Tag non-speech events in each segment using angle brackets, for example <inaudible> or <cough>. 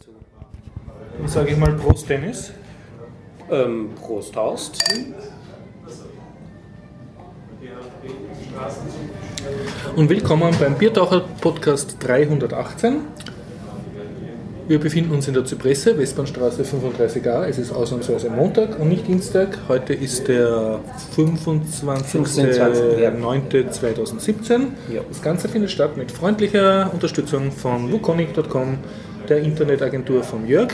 dazu. Dann sage ich mal Prost, Dennis. Ähm, Prost, Horst. Und willkommen beim Biertaucher Podcast 318. Wir befinden uns in der Zypresse, Westbahnstraße 35a. Es ist ausnahmsweise Montag und nicht Dienstag. Heute ist der 25.09.2017. Ja. Das Ganze findet statt mit freundlicher Unterstützung von wukonic.com, der Internetagentur von Jörg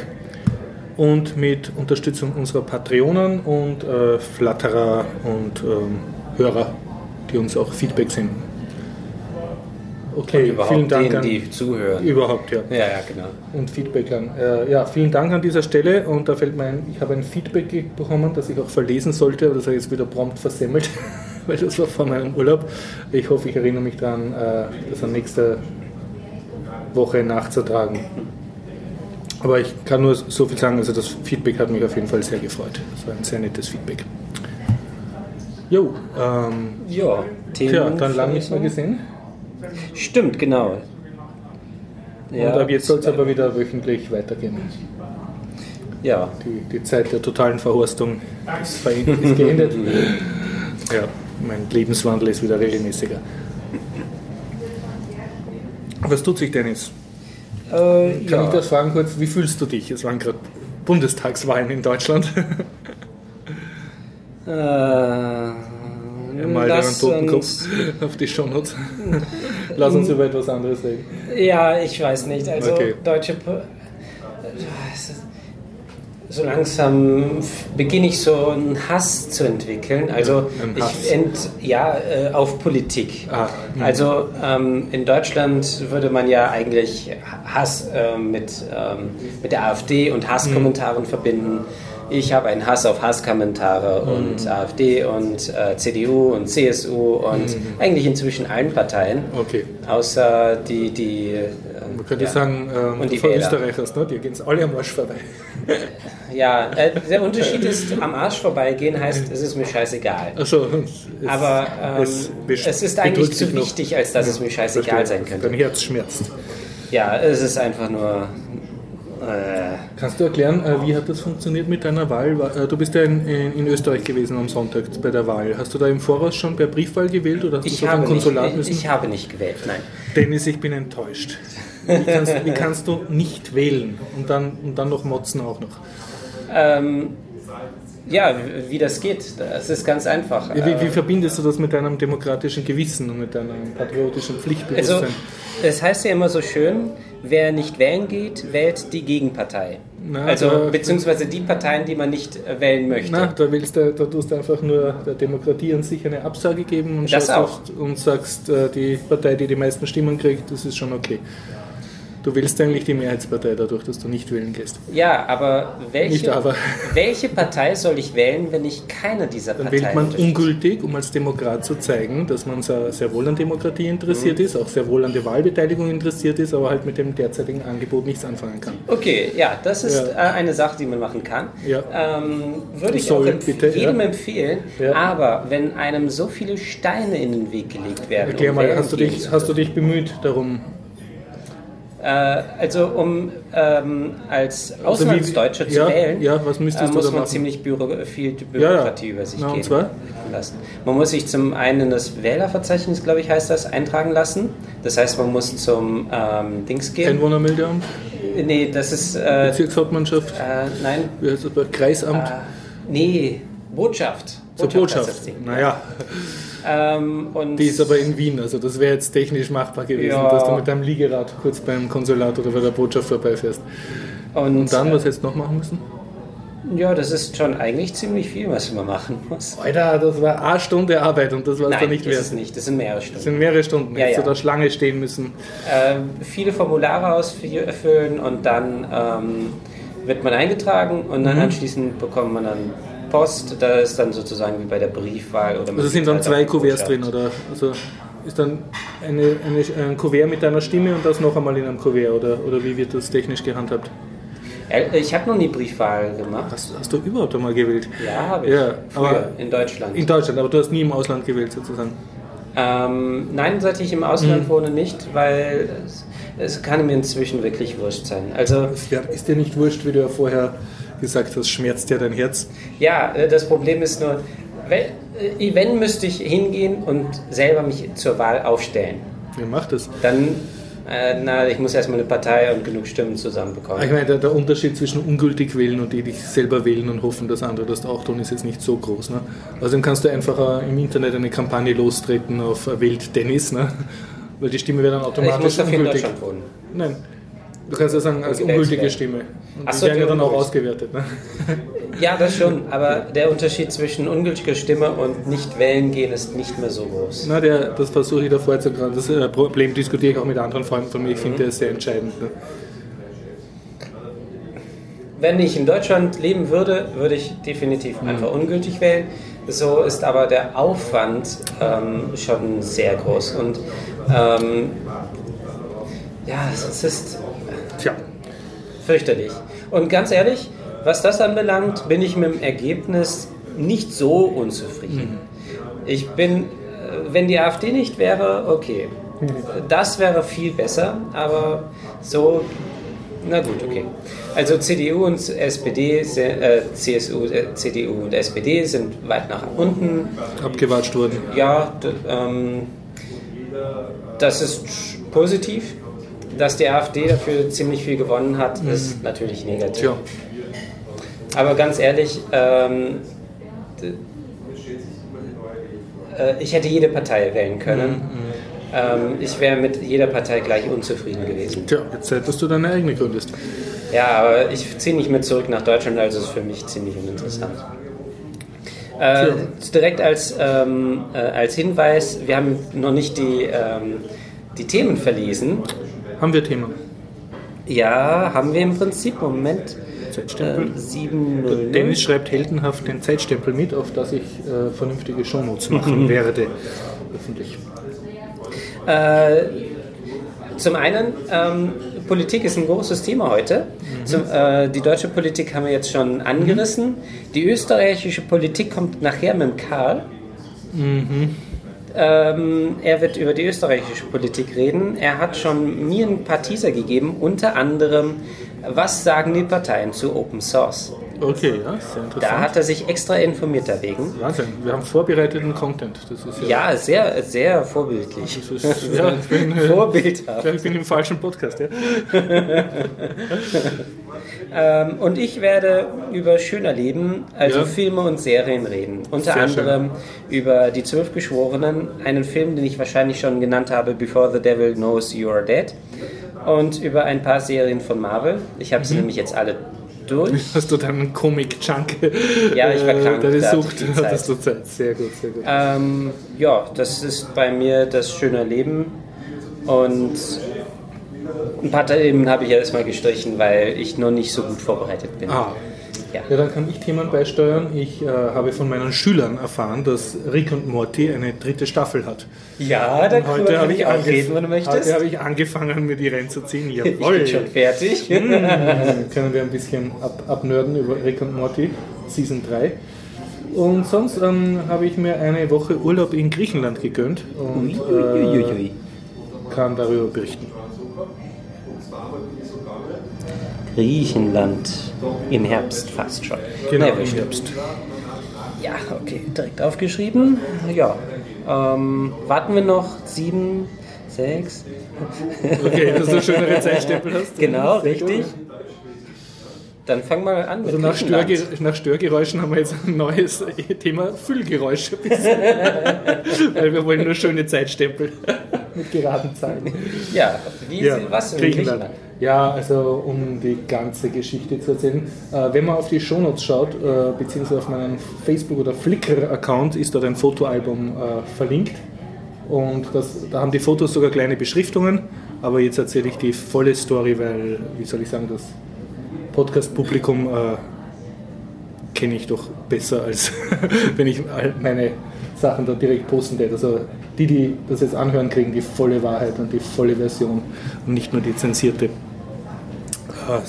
und mit Unterstützung unserer Patreonen und äh, Flatterer und ähm, Hörer, die uns auch Feedback senden. Okay, vielen Dank denen, an die zuhören. überhaupt ja Ja, ja, genau. und Feedback an. Äh, ja, vielen Dank an dieser Stelle und da fällt mir ein, ich habe ein Feedback bekommen, das ich auch verlesen sollte, aber das habe ich jetzt wieder prompt versemmelt, <laughs> weil das war vor meinem Urlaub. Ich hoffe, ich erinnere mich daran, äh, das an nächster Woche nachzutragen. Aber ich kann nur so viel sagen, also das Feedback hat mich auf jeden Fall sehr gefreut. Das war ein sehr nettes Feedback. Jo, ähm, Ja, Themen. tja, dann lange nicht mehr gesehen. Stimmt, genau. und ab jetzt soll es aber wieder wöchentlich weitergehen. Ja, Die, die Zeit der totalen Verhorstung ist, ist geendet. <laughs> Ja, mein Lebenswandel ist wieder regelmäßiger. Was tut sich, Dennis? Äh, Kann ja. ich das fragen kurz? Wie fühlst du dich? Es waren gerade Bundestagswahlen in Deutschland. <laughs> Äh, Mal einen lass toten Kopf uns, auf die Shownotes. Lass uns über etwas anderes reden. Ja, ich weiß nicht. Also Okay. deutsche. Po- So langsam beginne ich so einen Hass zu entwickeln. Also ich ent, ja äh, auf Politik. Ah, hm. Also ähm, in Deutschland würde man ja eigentlich Hass ähm, mit, ähm, mit der AfD und Hasskommentaren Hm. verbinden. Ich habe einen Hass auf Hasskommentare Hm. und AfD und äh, CDU und CSU und Hm. eigentlich inzwischen allen Parteien. Okay. Außer die, die äh, könnte ja. sagen, ähm, Und die. Österreichers, ne? die gehen alle am Arsch vorbei. <laughs> Ja, äh, der Unterschied ist, am Arsch vorbeigehen heißt, es ist mir scheißegal. Also, es, Aber ähm, es es, ist eigentlich zu wichtig, als dass es mir scheißegal Verstehe. sein könnte. Dein Herz schmerzt. Ja, es ist einfach nur. Äh, Kannst du erklären, äh, wie hat das funktioniert mit deiner Wahl? Äh, Du bist ja in, in, Österreich gewesen am Sonntag bei der Wahl. Hast du da im Voraus schon per Briefwahl gewählt oder hast du ich, auf ein nicht, Konsulat ich, müssen? ich habe nicht gewählt, nein. Dennis, ich bin enttäuscht. Wie kannst, wie kannst du nicht wählen und dann, und dann noch motzen auch noch? Ähm, ja, wie, das geht, das ist ganz einfach. Wie, wie, wie Äh, verbindest du das mit deinem demokratischen Gewissen und mit deinem patriotischen also, Pflichtbewusstsein? es heißt ja immer so schön, wer nicht wählen geht, wählt die Gegenpartei. Na, also, beziehungsweise die Parteien, die man nicht äh, wählen möchte. Na, da, willst du, da tust du einfach nur der Demokratie an sich eine Absage geben und, Das auch. und sagst, äh, die Partei, die die meisten Stimmen kriegt, das ist schon okay. Du wählst eigentlich die Mehrheitspartei dadurch, dass du nicht wählen gehst. Ja, aber welche, aber. <laughs> welche Partei soll ich wählen, wenn ich keine dieser Dann Parteien wählt man ungültig, um als Demokrat zu zeigen, dass man sehr, wohl an Demokratie Mhm. interessiert ist, auch sehr wohl an der Wahlbeteiligung interessiert ist, aber halt mit dem derzeitigen Angebot nichts anfangen kann. Okay, ja, das ist Ja. äh, eine Sache, die man machen kann. Ja. Ähm, würde ich Soll, auch empf bitte, jedem ja. empfehlen. Ja. Aber wenn einem so viele Steine in den Weg gelegt werden, Erklär mal, hast du, dich, hast du dich bemüht darum? Äh, also um ähm, als Also wie- zu ja, wählen, ja, müsstest äh, muss man machen? ziemlich Büro viel Bürokratie über sich gehen zwar? lassen. Man muss sich zum einen in das Wählerverzeichnis, glaube ich, heißt das, eintragen lassen. Das heißt, man muss zum ähm, Dings gehen. Einwohnermeldeamt, Nee, das ist äh, Bezirkshauptmannschaft, äh, nein, wie heißt das, Kreisamt, äh, nee, Botschaft. zur Botschaft. das Ding. Naja, Ähm, und die ist aber in Wien, also das wäre jetzt technisch machbar gewesen, Ja. dass du mit deinem Liegerad kurz beim Konsulat oder bei der Botschaft vorbeifährst. und, Und dann, äh, was du noch machen müssen? ja, das ist schon eigentlich ziemlich viel, was man machen muss. Alter, das war eine Stunde Arbeit und das war es da Nein, nicht ist wert. es nicht. Das sind mehrere Das Stunden. sind mehrere Stunden. Ja, ja. da Schlange stehen müssen. Ähm, viele Formulare ausfüllen und dann ähm, wird man eingetragen und Mhm. dann anschließend bekommt man dann Post. Da ist dann sozusagen wie bei der Briefwahl oder Also sind dann zwei Kuverts drin, oder? Also ist dann eine, eine, ein Kuvert mit deiner Stimme und das noch einmal in einem Kuvert, oder, oder wie wird das technisch gehandhabt? Äh, Ich habe noch nie Briefwahl gemacht. Hast, hast du überhaupt einmal gewählt? Ja, habe ich. Ja, Früher, in Deutschland. In Deutschland, aber du hast nie im Ausland gewählt sozusagen. Ähm, nein, seit ich im Ausland Mhm. wohne, nicht, weil es- es kann mir inzwischen wirklich wurscht sein. Also, ist dir nicht wurscht, wie du ja vorher gesagt hast, schmerzt dir dein Herz? ja, äh, das Problem ist nur, wenn, äh, wenn müsste ich hingehen und selber mich zur Wahl aufstellen. Wer macht das? Dann, äh, na, ich muss erstmal eine Partei und genug Stimmen zusammenbekommen. Ich meine, der, der Unterschied zwischen ungültig wählen und die dich selber wählen und hoffen, dass andere das auch tun, ist jetzt nicht so groß. Ne? Außerdem kannst du einfach äh, im Internet eine Kampagne lostreten auf äh, Wählt Dennis, ne? weil die Stimme wäre dann Ich automatisch muss dafür in ungültig. Wohnen. Nein. Du kannst ja sagen, als ungültige. Stimme. Und Ach die so, werden ja dann auch ausgewertet. Ne? Ja, das schon, aber der Unterschied zwischen ungültiger Stimme und nicht wählen gehen ist nicht mehr so groß. Na, der, das versuche ich da vorzutragen. Das äh, Problem diskutiere ich auch mit anderen Freunden von mir. Ich finde, ist sehr entscheidend. Ne? Wenn ich in Deutschland leben würde, würde ich definitiv einfach ungültig wählen. So ist aber der Aufwand ähm, schon sehr groß. Und ähm, ja, es ist fürchterlich. Und ganz ehrlich, was das anbelangt, bin ich mit dem Ergebnis nicht so unzufrieden. Ich bin, äh, wenn die AfD nicht wäre, okay. Das wäre viel besser, aber so, na gut, okay. Also CDU und SPD, äh, CSU, äh, CDU und SPD sind weit nach unten. abgewatscht worden. Ja, ähm, das ist positiv. Dass die AfD dafür ziemlich viel gewonnen hat, ist natürlich negativ. Tja, Aber ganz ehrlich, ähm, äh, ich hätte jede Partei wählen können. Ähm, ich wäre mit jeder Partei gleich unzufrieden gewesen. tja, jetzt dass du deine eigene gründest. Ja, aber ich ziehe nicht mehr zurück nach Deutschland, also ist für mich ziemlich uninteressant. Äh, direkt als, ähm, äh, als Hinweis, wir haben noch nicht die, ähm, die Themen verlesen. Haben wir Thema. Ja, haben wir im Prinzip. Moment. Zeitstempel. Äh, 7 Dennis schreibt heldenhaft den Zeitstempel mit, auf das ich äh, vernünftige Shownotes machen <laughs> werde. Öffentlich. Äh, zum einen, ähm, Politik ist ein großes Thema heute. Zum, äh, die deutsche Politik haben wir jetzt schon angerissen. Die österreichische Politik kommt nachher mit dem Karl. Ähm, er wird über die österreichische Politik reden. Er hat schon mir ein paar Teaser gegeben, unter anderem, was sagen die Parteien zu Open Source. Okay, ja, sehr interessant. Da hat er sich extra informiert dagegen. Wahnsinn, wir haben vorbereiteten Content. Das ist ja. Ja, sehr, sehr vorbildlich. Ist, ja ich, bin, ich Vorbildhaft. <laughs> ich bin im falschen Podcast. Ja? <laughs> Ähm, und ich werde über schöner Leben, also Ja. Filme und Serien reden. Unter Sehr anderem über Die Zwölf Geschworenen, einen Film, den ich wahrscheinlich schon genannt habe, Before the Devil Knows You Are Dead. Und über ein paar Serien von Marvel. Ich habe sie Mhm. nämlich jetzt alle durch. <laughs> Hast du deinen Comic-Junk? Ja, ich war krank, Deine da Sucht, ich <laughs> hattest du Zeit. Sehr gut, sehr gut. Ähm, ja, das ist bei mir das schöne Leben. Und ein paar Themen habe ich ja erstmal gestrichen, weil ich noch nicht so gut vorbereitet bin. Ah. Ja. Ja, dann kann ich Themen beisteuern. Ich äh, habe von meinen Schülern erfahren, dass Rick und Morty eine dritte Staffel hat. Ja, da können heute ich, auch reden, wenn du möchtest. heute habe ich angefangen, mir die reinzuziehen. <laughs> Ich Jawohl. bin schon fertig. <laughs> Hm, können wir ein bisschen ab, abnörden über Rick und Morty, Season 3. Und sonst ähm, habe ich mir eine Woche Urlaub in Griechenland gegönnt und äh, kann darüber berichten. Griechenland im Herbst fast schon. Genau, Na, im. Herbst. Ja, okay, direkt aufgeschrieben. Ja. Ähm, warten wir noch sieben, sechs. Okay, dass du schönere Zeitstempel hast. Genau, richtig. Dann fangen wir mal an. Also nach, Griechenland. Störge nach Störgeräuschen haben wir jetzt ein neues <laughs> Thema Füllgeräusche. <laughs> Weil wir wollen nur schöne Zeitstempel mit geraden Zahlen. Ja, wie Ja, was in Griechenland. Griechenland? Ja, also um die ganze Geschichte zu erzählen. Äh, wenn man auf die Shownotes schaut, äh, beziehungsweise auf meinen Facebook- oder Flickr-Account, ist dort ein Fotoalbum äh, verlinkt. Und das, da haben die Fotos sogar kleine Beschriftungen. Aber jetzt erzähle ich die volle Story, weil, wie soll ich sagen, das Podcast-Publikum äh, kenne ich doch besser, als <laughs> wenn ich meine Sachen da direkt posten würde. Also die, die das jetzt anhören, kriegen die volle Wahrheit und die volle Version und nicht nur die zensierte. äh,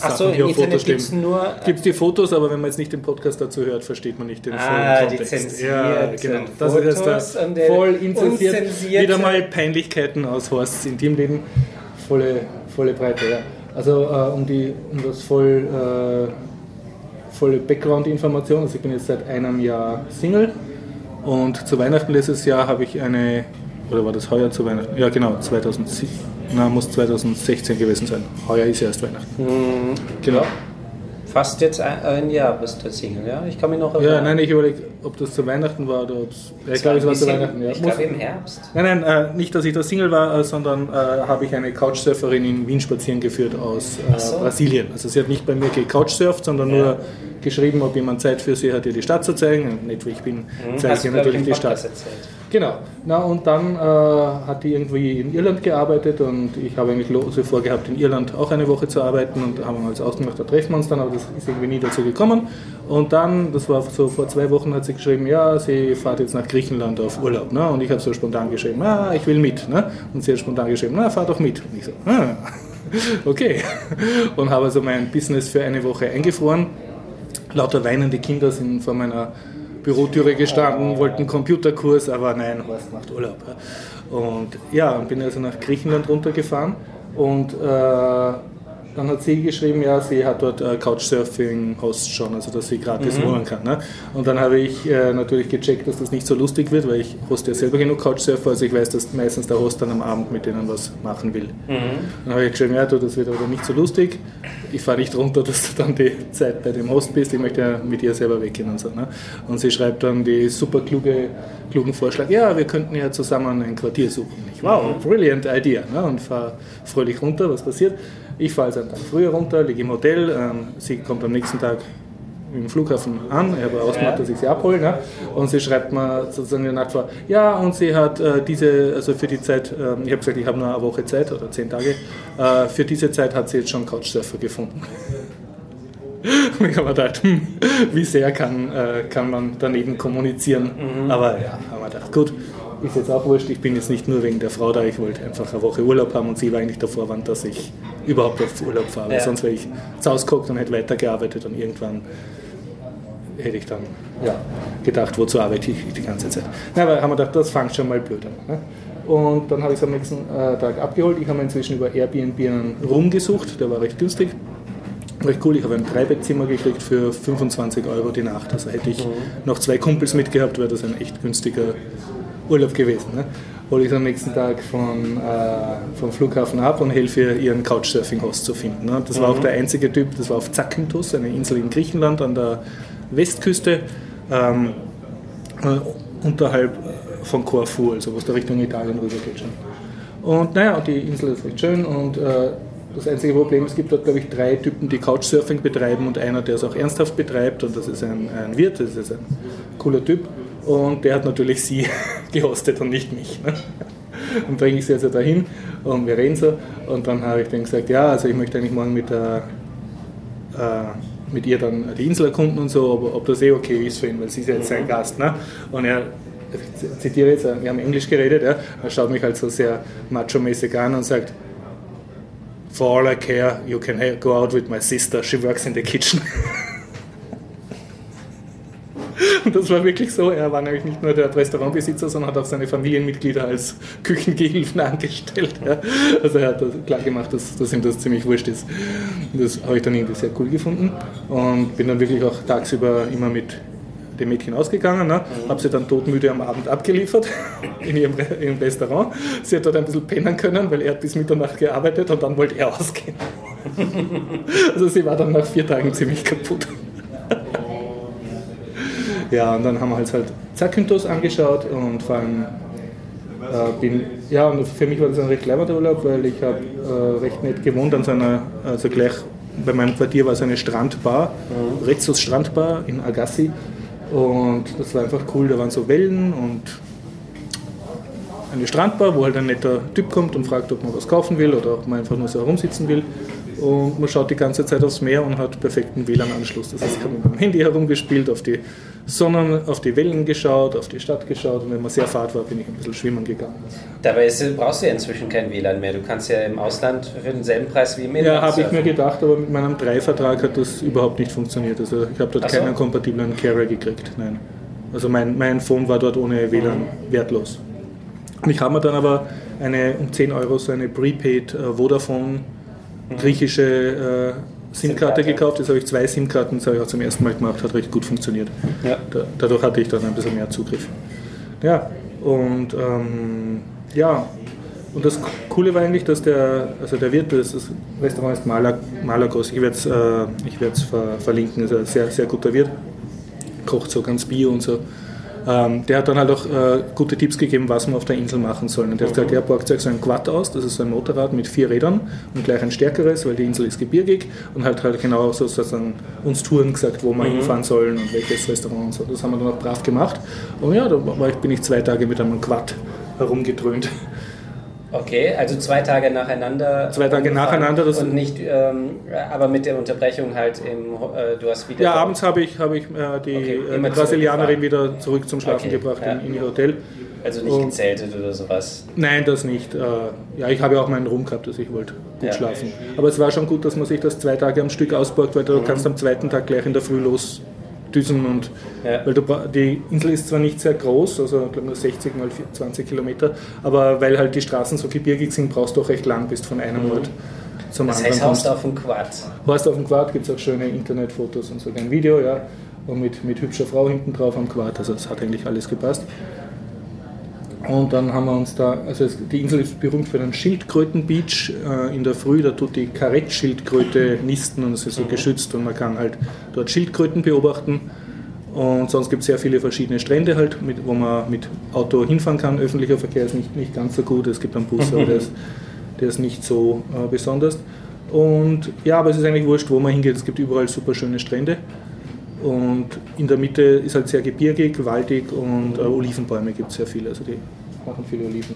Achso, Sachen, die auf Internet Fotos gibt es stehen. nur. Gibt es die Fotos, aber wenn man jetzt nicht den Podcast dazu hört, versteht man nicht den Ah, vollen die Kontext. Ja, zensierten genau. Das ist jetzt Fotos da und der voll inzensiert. Wieder mal Peinlichkeiten aus Horsts Intimleben. Volle, Volle Breite, ja. Also äh, um, die, um das voll, äh, volle Background-Information, also ich bin jetzt seit einem Jahr Single und zu Weihnachten letztes Jahr habe ich eine, oder war das heuer zu Weihnachten? Ja genau, 2007, na, muss 2016 gewesen sein. Heuer ist erst Weihnachten. Mhm. Genau fast jetzt ein, ein Jahr bist du Single, ja? Ich kann mich noch erinnern. Ja, nein, ich überlege, ob das zu Weihnachten war oder ob es. Ich glaube, es war zu Weihnachten, ja. Ich glaube im Herbst. Nein, nein, äh, nicht, dass ich da Single war, äh, sondern äh, habe ich eine Couchsurferin in Wien spazieren geführt aus äh, so. Brasilien. Also sie hat nicht bei mir gecouchsurft, sondern ja. nur geschrieben, ob jemand Zeit für sie hat, ihr die Stadt zu zeigen. Nicht, ich bin, mhm, zeige ich ihr natürlich die Stadt. Erzählt. Genau. Na, und dann äh, hat die irgendwie in Irland gearbeitet und ich habe eigentlich lose vorgehabt, in Irland auch eine Woche zu arbeiten und haben uns ausgemacht, da treffen wir uns dann, aber das ist irgendwie nie dazu gekommen. Und dann, das war so vor zwei Wochen, hat sie geschrieben, ja, sie fahrt jetzt nach Griechenland auf Urlaub. Ne? Und ich habe so spontan geschrieben, ah, ich will mit. Ne? Und sie hat spontan geschrieben, na, fahr doch mit. Und ich so, ah, <laughs> okay. Und habe also mein Business für eine Woche eingefroren. Lauter weinende Kinder sind vor meiner Bürotüre gestanden, wollten einen Computerkurs, aber nein, Horst macht Urlaub. Und ja, bin also nach Griechenland runtergefahren und äh, dann hat sie geschrieben, ja, sie hat dort äh, Couchsurfing-Host schon, also dass sie gratis mhm. wohnen kann. Ne? Und dann habe ich äh, natürlich gecheckt, dass das nicht so lustig wird, weil ich hoste ja selber genug Couchsurfer, also ich weiß, dass meistens der Host dann am Abend mit denen was machen will. Mhm. Dann habe ich geschrieben, ja, du, das wird aber nicht so lustig. Ich fahre nicht runter, <laughs> dass du dann die Zeit bei dem Host bist, ich möchte ja mit ihr selber weggehen und so. Ne? Und sie schreibt dann die super kluge, klugen Vorschlag, ja, wir könnten ja zusammen ein Quartier suchen. Ich, wow, brilliant idea. Ne? Und fahre fröhlich runter, was passiert? Ich fahre also einen Tag früher runter, liege im Hotel, ähm, sie kommt am nächsten Tag im Flughafen an, ich habe ausgemacht, dass ich sie abhole, ne? und sie schreibt mir sozusagen der Nacht vor, ja, und sie hat äh, diese, also für die Zeit, äh, ich habe gesagt, ich habe nur eine Woche Zeit oder zehn Tage, äh, für diese Zeit hat sie jetzt schon Couchsurfer gefunden. Und <laughs> ich habe mir gedacht, hm, wie sehr kann, äh, kann man daneben kommunizieren, mhm. aber ja, haben wir gedacht, gut, ist jetzt auch wurscht, ich bin jetzt nicht nur wegen der Frau da, ich wollte einfach eine Woche Urlaub haben und sie war eigentlich der Vorwand, dass ich überhaupt auf Urlaub fahre. Ja. Sonst wäre ich zu Hause geguckt und hätte weitergearbeitet und irgendwann hätte ich dann ja, gedacht, wozu arbeite ich die ganze Zeit. Na, aber haben wir gedacht, das fängt schon mal blöd an. Ne? Und dann habe ich es am nächsten äh, Tag abgeholt. Ich habe inzwischen über Airbnb einen Room gesucht, der war recht günstig. Recht cool, ich habe ein Dreibettzimmer gekriegt für 25 Euro die Nacht. Also hätte ich mhm. noch zwei Kumpels mitgehabt, wäre das ein echt günstiger Urlaub gewesen. Ne? Hole ich am nächsten Tag von, äh, vom Flughafen ab und helfe ihr, ihren Couchsurfing-Host zu finden. Ne? Das war mhm. auch der einzige Typ, das war auf Zakynthos, eine Insel in Griechenland an der Westküste, ähm, äh, unterhalb von Korfu, also was da Richtung Italien rüber geht schon. Und naja, die Insel ist recht schön und äh, das einzige Problem, es gibt dort, glaube ich, drei Typen, die Couchsurfing betreiben und einer, der es auch ernsthaft betreibt und das ist ein, ein Wirt, das ist ein cooler Typ. Und der hat natürlich sie <laughs> gehostet und nicht mich. Ne? Und bringe ich sie also dahin und wir reden so. Und dann habe ich dann gesagt, ja, also ich möchte eigentlich morgen mit, der, äh, mit ihr dann die Insel erkunden und so, ob, ob das eh okay ist für ihn, weil sie ist ja jetzt sein mhm. Gast. Ne? Und er ich zitiere jetzt, wir haben Englisch geredet, ja, er schaut mich halt so sehr macho-mäßig an und sagt, For all I care, you can go out with my sister, she works in the kitchen. <laughs> Und das war wirklich so. Er war nämlich nicht nur der Restaurantbesitzer, sondern hat auch seine Familienmitglieder als Küchengehilfen <laughs> angestellt. Ja. Also er hat das klar gemacht, dass, dass ihm das ziemlich wurscht ist. Das habe ich dann irgendwie sehr cool gefunden und bin dann wirklich auch tagsüber immer mit dem Mädchen ausgegangen, ne? Mhm. habe sie dann todmüde am Abend abgeliefert <laughs> in ihrem, ihrem Restaurant. Sie hat dort ein bisschen pennen können, weil er hat bis Mitternacht gearbeitet und dann wollte er ausgehen. <laughs> also sie war dann nach vier Tagen ziemlich kaputt. Ja, und dann haben wir halt, halt Zakynthos angeschaut und vor allem äh, bin, ja, und für mich war das ein recht cleverer Urlaub, weil ich habe äh, recht nett gewohnt an so einer, also gleich bei meinem Quartier war es eine Strandbar, mhm. Rezos Strandbar in Agassi und das war einfach cool, da waren so Wellen und eine Strandbar, wo halt ein netter Typ kommt und fragt, ob man was kaufen will oder ob man einfach nur so herumsitzen will und man schaut die ganze Zeit aufs Meer und hat perfekten WLAN-Anschluss. Das heißt, ich habe mit dem Handy herumgespielt, auf die Sonnen, auf die Wellen geschaut, auf die Stadt geschaut und wenn man sehr fahrt war, bin ich ein bisschen schwimmen gegangen. Dabei ist, brauchst du ja inzwischen kein WLAN mehr. Du kannst ja im Ausland für denselben Preis wie im Inland Ja, habe ich mir gedacht, aber mit meinem Drei-Vertrag hat das überhaupt nicht funktioniert. Also ich habe dort so. keinen kompatiblen Carrier gekriegt. Nein. Also mein, mein Phone war dort ohne WLAN mhm. wertlos. Und ich habe mir dann aber eine, um 10 Euro so eine Prepaid äh, Vodafone griechische äh, SIM-Karte gekauft. Jetzt habe ich zwei SIM-Karten, das habe ich auch zum ersten Mal gemacht, hat recht gut funktioniert. Ja. Da, dadurch hatte ich dann ein bisschen mehr Zugriff. Ja, und ähm, ja, und das Coole war eigentlich, dass der, also der Wirt, das, Restaurant ist Malag, Malagos, ich werde es äh, ich ver, verlinken, ist ein sehr, sehr guter Wirt, kocht so ganz bio und so. Ähm, der hat dann halt auch äh, gute Tipps gegeben, was man auf der Insel machen soll. Und der hat gesagt, er borgt sich so ein Quad aus, das ist so ein Motorrad mit vier Rädern und gleich ein stärkeres, weil die Insel ist gebirgig und halt halt genau sozusagen uns Touren gesagt, wo wir hinfahren sollen und welches Restaurant und so. Das haben wir dann auch brav gemacht. Und ja, da war ich, bin ich zwei Tage mit einem Quad herumgedröhnt. Okay, also zwei Tage nacheinander. Zwei Tage nacheinander, das- und nicht, ähm, aber mit der Unterbrechung halt im, äh, du hast wieder. Ja, abends habe ich, habe ich äh, die Okay, äh, Brasilianerin wieder zurück zum Schlafen Okay, gebracht ja. in, in ihr Hotel. Also nicht gezeltet oder sowas. Nein, das nicht. Äh, Ja, ich habe ja auch meinen Ruhm gehabt, dass ich wollte gut Ja. schlafen. Aber es war schon gut, dass man sich das zwei Tage am Stück ausborgt, weil du kannst am zweiten Tag gleich in der Früh losdüsen und Ja. weil du, die Insel ist zwar nicht sehr groß, also ich glaube nur 60 mal 20 Kilometer, aber weil halt die Straßen so gebirgig sind, brauchst du auch recht lang, bis du von einem Ort zum Das anderen heißt, kommst. haust auf dem Quad. Horst auf dem Quad gibt es auch schöne Internetfotos und sogar ein Video, ja. Und mit, mit hübscher Frau hinten drauf am Quad, also es hat eigentlich alles gepasst. Und dann haben wir uns da, also es, die Insel ist berühmt für den Schildkrötenbeach. Äh, in der Früh, da tut die Karettschildkröte nisten und es ist so geschützt und man kann halt dort Schildkröten beobachten. Und sonst gibt es sehr viele verschiedene Strände halt, mit, wo man mit Auto hinfahren kann. Öffentlicher Verkehr ist nicht, nicht ganz so gut. Es gibt einen Bus, aber der ist, der ist nicht so äh, besonders. Und ja, aber es ist eigentlich wurscht, wo man hingeht. Es gibt überall super schöne Strände. Und in der Mitte ist halt sehr gebirgig, waldig und äh, Olivenbäume gibt es sehr viele. Also die machen viele Oliven.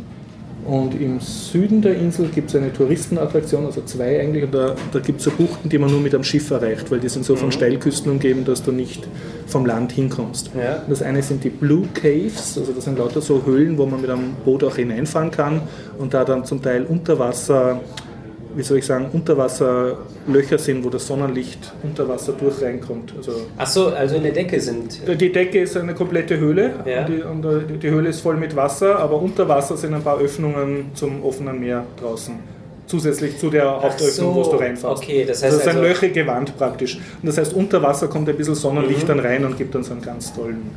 Und im Süden der Insel gibt es eine Touristenattraktion, also zwei eigentlich. Und da, da gibt es so Buchten, die man nur mit einem Schiff erreicht, weil die sind so von Steilküsten umgeben, dass du nicht vom Land hinkommst. Ja. Das eine sind die Blue Caves, also das sind lauter so Höhlen, wo man mit einem Boot auch hineinfahren kann und da dann zum Teil unter Wasser, wie soll ich sagen, Unterwasserlöcher sind, wo das Sonnenlicht unter Wasser durch reinkommt. Also Ach so, also in der Decke sind. die Decke ist eine komplette Höhle Ja. und, die, die- die Höhle ist voll mit Wasser, aber unter Wasser sind ein paar Öffnungen zum offenen Meer draußen. Zusätzlich zu der Hauptöffnung, so, wo du reinfährst. okay, das heißt also es ist ein also- löchrige Wand praktisch. Und das heißt, unter Wasser kommt ein bisschen Sonnenlicht dann rein und gibt dann so einen ganz tollen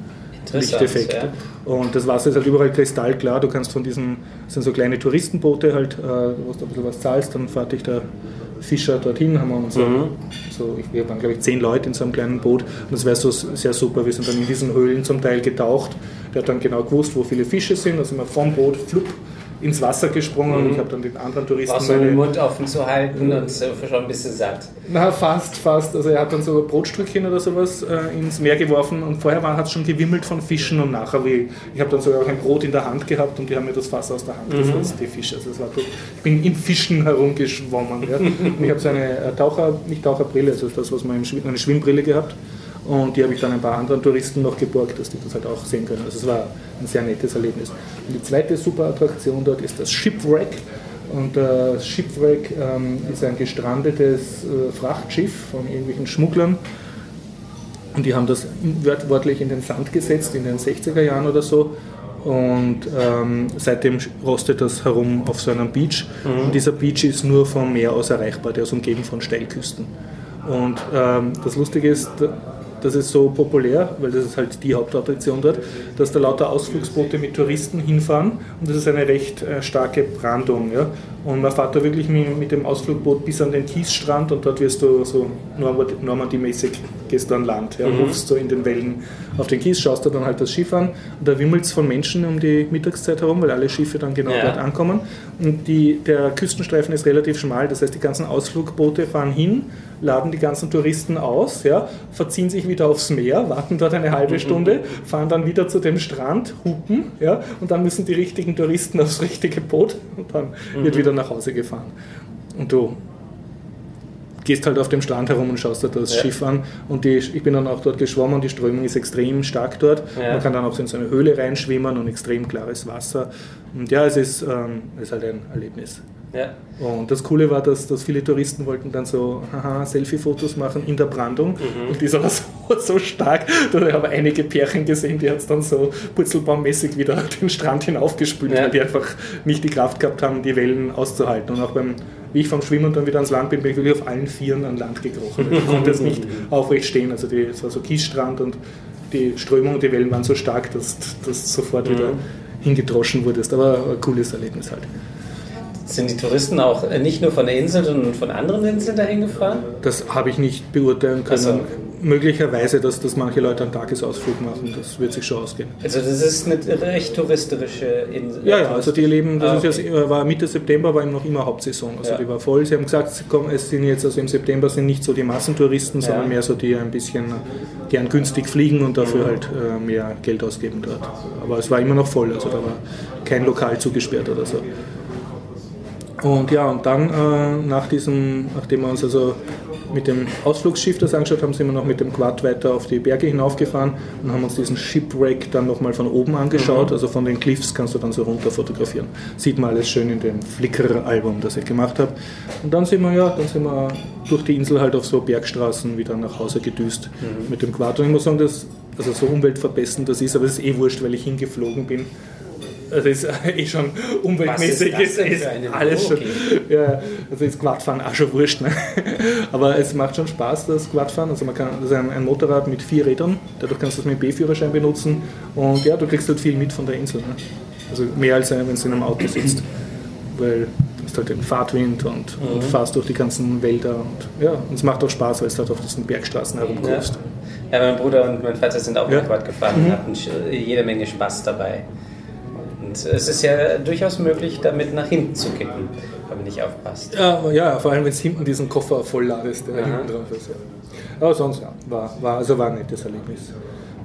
Lichteffekt. ja. Und das Wasser ist halt überall kristallklar. Du kannst von diesen, das sind so kleine Touristenboote halt, äh, wo du ein bisschen was zahlst, dann fährt dich der Fischer dorthin, haben wir uns so, so ich, wir waren glaube ich zehn Leute in so einem kleinen Boot und das wäre so sehr super. Wir sind dann in diesen Höhlen zum Teil getaucht. Der hat dann genau gewusst, wo viele Fische sind. Sind wir vom Boot flupp ins Wasser gesprungen und ich habe dann den anderen Touristen Brauchst du den Mund offen zu halten und so schon ein bisschen satt. na, fast, fast. Also er hat dann so Brotstückchen oder sowas äh, ins Meer geworfen und vorher hat es schon gewimmelt von Fischen und nachher, wie, ich habe dann sogar auch ein Brot in der Hand gehabt und die haben mir das Fass aus der Hand gefressen, die Fische. Also es war gut. Ich bin in Fischen herumgeschwommen. Ja. Und ich habe so eine äh, Taucher, nicht Taucherbrille, also das, was man im Schwimm, eine Schwimmbrille gehabt. Und die habe ich dann ein paar anderen Touristen noch geborgt, dass die das halt auch sehen können. Also es war ein sehr nettes Erlebnis. Und die zweite super Attraktion dort ist das Shipwreck. Und das Shipwreck ähm, ist ein gestrandetes äh, Frachtschiff von irgendwelchen Schmugglern. Und die haben das wört- wörtlich in den Sand gesetzt, in den 60er Jahren oder so. Und ähm, seitdem rostet das herum auf so einem Beach. Und dieser Beach ist nur vom Meer aus erreichbar, der ist umgeben von Steilküsten. Und ähm, das Lustige ist, das ist so populär, weil das ist halt die Hauptattraktion dort, dass da lauter Ausflugsboote mit Touristen hinfahren und das ist eine recht äh, starke Brandung. Ja? Und man fährt da wirklich mit, mit dem Ausflugboot bis an den Kiesstrand und dort wirst du so Normand- Normandie-mäßig gehst du an Land, ja, rufst so in den Wellen auf den Kies, schaust dir dann halt das Schiff an und da wimmelt es von Menschen um die Mittagszeit herum, weil alle Schiffe dann genau Ja. dort ankommen. Und die, der Küstenstreifen ist relativ schmal, das heißt, die ganzen Ausflugboote fahren hin, laden die ganzen Touristen aus, ja, verziehen sich wieder aufs Meer, warten dort eine halbe Stunde, fahren dann wieder zu dem Strand, hupen, ja, und dann müssen die richtigen Touristen aufs richtige Boot und dann wird wieder nach Hause gefahren. Und du gehst halt auf dem Strand herum und schaust dir das Ja. Schiff an. Und die, ich bin dann auch dort geschwommen und die Strömung ist extrem stark dort. Ja. Man kann dann auch so in so eine Höhle reinschwimmen und extrem klares Wasser. Und ja, es ist, ähm, es ist halt ein Erlebnis. Ja. Und das Coole war, dass, dass viele Touristen wollten dann so haha, Selfie-Fotos machen in der Brandung. Mhm. Und die war <laughs> so, so stark. Da habe ich einige Pärchen gesehen, die hat es dann so purzelbaummäßig wieder <laughs> den Strand hinaufgespült, Ja. weil die einfach nicht die Kraft gehabt haben, die Wellen auszuhalten. Und auch beim wie ich vom Schwimmen dann wieder ans Land bin, bin ich wirklich auf allen Vieren an Land gekrochen. Ich konnte jetzt nicht <laughs> aufrecht stehen. Also die, es war so Kiesstrand und die Strömung und die Wellen waren so stark, dass du sofort wieder mhm. hingedroschen wurdest. Aber ein cooles Erlebnis halt. Sind die Touristen auch nicht nur von der Insel, sondern von anderen Inseln dahin gefahren? Das habe ich nicht beurteilen können. So. Möglicherweise, dass, dass manche Leute einen Tagesausflug machen, das wird sich schon ausgehen. Also das ist eine recht touristische Insel. Ja, ja, also die leben, das ah, okay. ist jetzt, war Mitte September, war noch immer Hauptsaison. Also ja. die war voll. Sie haben gesagt, komm, es sind jetzt, also im September sind nicht so die Massentouristen, ja. sondern mehr so die ein bisschen gern günstig fliegen und dafür mhm. halt äh, mehr Geld ausgeben dort. Aber es war immer noch voll, also da war kein Lokal zugesperrt oder so. Und ja, und dann äh, nach diesem, nachdem wir uns also mit dem Ausflugsschiff das angeschaut haben, sind wir noch mit dem Quad weiter auf die Berge hinaufgefahren und haben uns diesen Shipwreck dann nochmal von oben angeschaut. Mhm. Also von den Cliffs kannst du dann so runter fotografieren. Sieht man alles schön in dem Flickr-Album, das ich gemacht habe. Und dann sind wir ja, dann sind wir durch die Insel halt auf so Bergstraßen wieder nach Hause gedüst mhm. mit dem Quad. Und ich muss sagen, dass also so umweltverbessernd das ist, aber es ist eh wurscht, weil ich hingeflogen bin also ist eh schon umweltmäßig ist, ist alles schon. Ja, also ist Quadfahren auch schon wurscht. Ne? <laughs> Aber es macht schon Spaß, das Quadfahren. Also man kann, das ist ein, ein Motorrad mit vier Rädern, dadurch kannst du das mit B-Führerschein benutzen und ja, du kriegst halt viel mit von der Insel. Ne? Also mehr als wenn du in einem Auto sitzt. Weil du hast halt den Fahrtwind und, mhm. und fährst durch die ganzen Wälder und ja, und es macht auch Spaß, weil du halt auf diesen Bergstraßen herumkommst. Ja. ja. mein Bruder und mein Vater sind auch ja. Quad gefahren und mhm. hatten jede Menge Spaß dabei. Und es ist ja durchaus möglich, damit nach hinten zu kippen, wenn man nicht aufpasst. Ja, ja vor allem wenn es hinten diesen Koffer voll ladest, der hinten drauf ist. Ja. Aber sonst ja, war, war, also war ein nettes Erlebnis.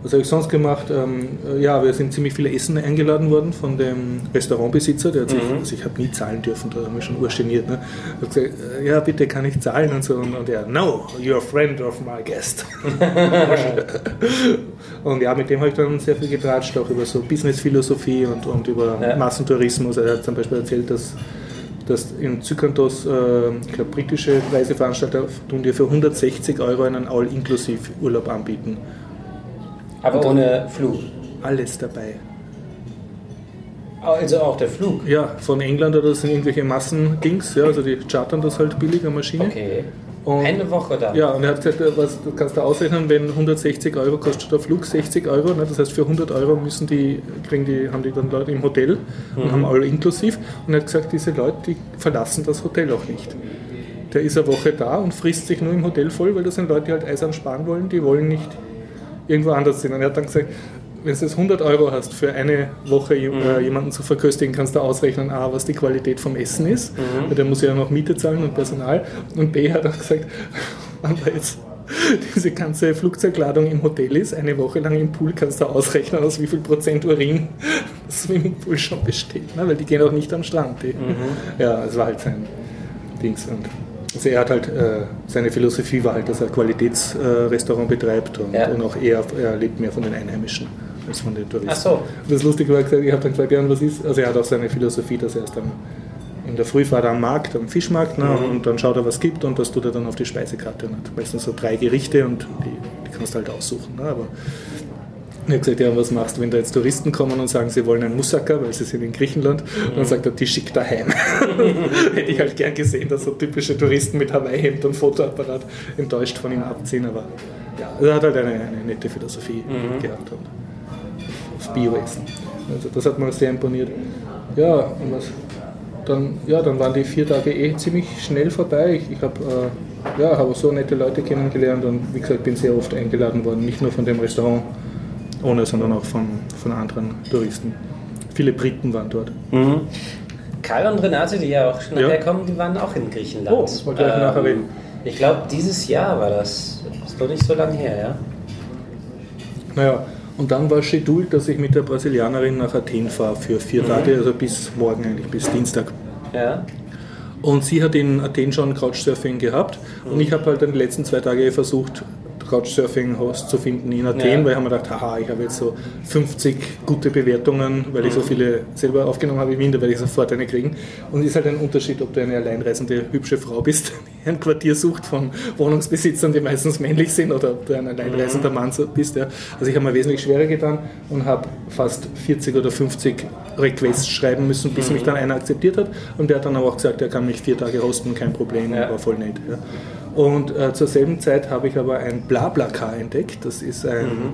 Was habe ich sonst gemacht? Ähm, ja, wir sind ziemlich viele Essen eingeladen worden von dem Restaurantbesitzer. Der hat sich, mhm. also ich habe nie zahlen dürfen, da haben wir schon urgeniert. Ne? Habe gesagt, äh, ja, bitte kann ich zahlen und so. Und, und er, no, you're a friend of my guest. <laughs> und ja, mit dem habe ich dann sehr viel getratscht, auch über so Businessphilosophie und, und über ja. Massentourismus. Er hat zum Beispiel erzählt, dass dass in Zykantos, äh, ich glaube, britische Reiseveranstalter tun dir für 160 Euro einen All-Inklusiv-Urlaub anbieten. Aber ohne Flug? Alles dabei. Also auch der Flug? Ja, von England oder das sind irgendwelche Massendings, ja, also die chartern das halt billiger Maschine. Okay. Und, Eine Woche dann? Ja, und er hat gesagt, was, du kannst da ausrechnen, wenn 160 Euro kostet der Flug, 60 Euro, ne, das heißt für 100 Euro müssen die, kriegen die, haben die dann Leute im Hotel und mhm. haben alle inklusiv. Und er hat gesagt, diese Leute, die verlassen das Hotel auch nicht. Der ist eine Woche da und frisst sich nur im Hotel voll, weil das sind Leute, die halt eisern sparen wollen, die wollen nicht irgendwo anders sind. Und er hat dann gesagt, wenn du jetzt 100 Euro hast für eine Woche äh, mhm. jemanden zu verköstigen, kannst du ausrechnen, A, was die Qualität vom Essen ist, mhm. weil der muss ja noch Miete zahlen und Personal. Und B hat er gesagt, <laughs> wenn da jetzt diese ganze Flugzeugladung im Hotel ist, eine Woche lang im Pool, kannst du ausrechnen, aus wie viel Prozent Urin <laughs> das Swimmingpool schon besteht, ne? weil die gehen auch nicht am Strand. Mhm. Ja, es war halt sein Dings. Und also er hat halt, äh, seine Philosophie war halt, dass er Qualitätsrestaurant äh, betreibt und, ja. und, auch er, er lebt mehr von den Einheimischen als von den Touristen. Ach so. Und das Lustige war, ich habe dann gesagt, ja, was ist, also er hat auch seine Philosophie, dass er erst dann in der Früh fährt er am Markt, am Fischmarkt ne, mhm. und dann schaut er, was es gibt und das tut er dann auf die Speisekarte. Und hat meistens so drei Gerichte und die, die kannst du halt aussuchen. Ne, aber ich habe gesagt, ja, was machst du, wenn da jetzt Touristen kommen und sagen, sie wollen einen Moussaka, weil sie sind in Griechenland? Mhm. Dann sagt er, die schickt daheim. <laughs> Hätte ich halt gern gesehen, dass so typische Touristen mit Hawaii-Hemd und Fotoapparat enttäuscht von ihm abziehen, aber ja, er hat halt eine, eine nette Philosophie mhm. gehabt und aufs Bio-Essen. Also das hat mir sehr imponiert. Ja, und was? Dann, ja, dann waren die vier Tage eh ziemlich schnell vorbei. Ich, ich habe äh, ja, hab so nette Leute kennengelernt und wie gesagt, bin sehr oft eingeladen worden, nicht nur von dem Restaurant ohne, sondern auch von, von anderen Touristen. Viele Briten waren dort. Mhm. Karl und Renate, die ja auch nachher ja. kommen, die waren auch in Griechenland. Oh, das wollte ich ähm, nachher reden. Ich glaube, dieses Jahr war das. Das ist doch nicht so lange her, ja? Naja, und dann war schedult, dass ich mit der Brasilianerin nach Athen fahre für vier mhm. Tage, also bis morgen eigentlich, bis Dienstag. Ja. Und sie hat in Athen schon Couchsurfing gehabt mhm. und ich habe halt dann die letzten zwei Tage versucht, Couchsurfing-Host zu finden in Athen, ja. weil ich habe mir gedacht, haha, ich habe jetzt so 50 gute Bewertungen, weil ich so mhm. viele selber aufgenommen habe in Wien, da werde ich sofort eine kriegen. Und es ist halt ein Unterschied, ob du eine alleinreisende, hübsche Frau bist, <laughs> ein Quartier sucht von Wohnungsbesitzern, die meistens männlich sind oder ob du ein alleinreisender Mann bist. Ja. Also ich habe mir wesentlich schwerer getan und habe fast 40 oder 50 Requests schreiben müssen, bis mhm. mich dann einer akzeptiert hat. Und der hat dann aber auch gesagt, er kann mich vier Tage hosten, kein Problem, ja. war voll nett. Ja. Und äh, zur selben Zeit habe ich aber ein BlaBlaCar entdeckt. Das ist ein... Mhm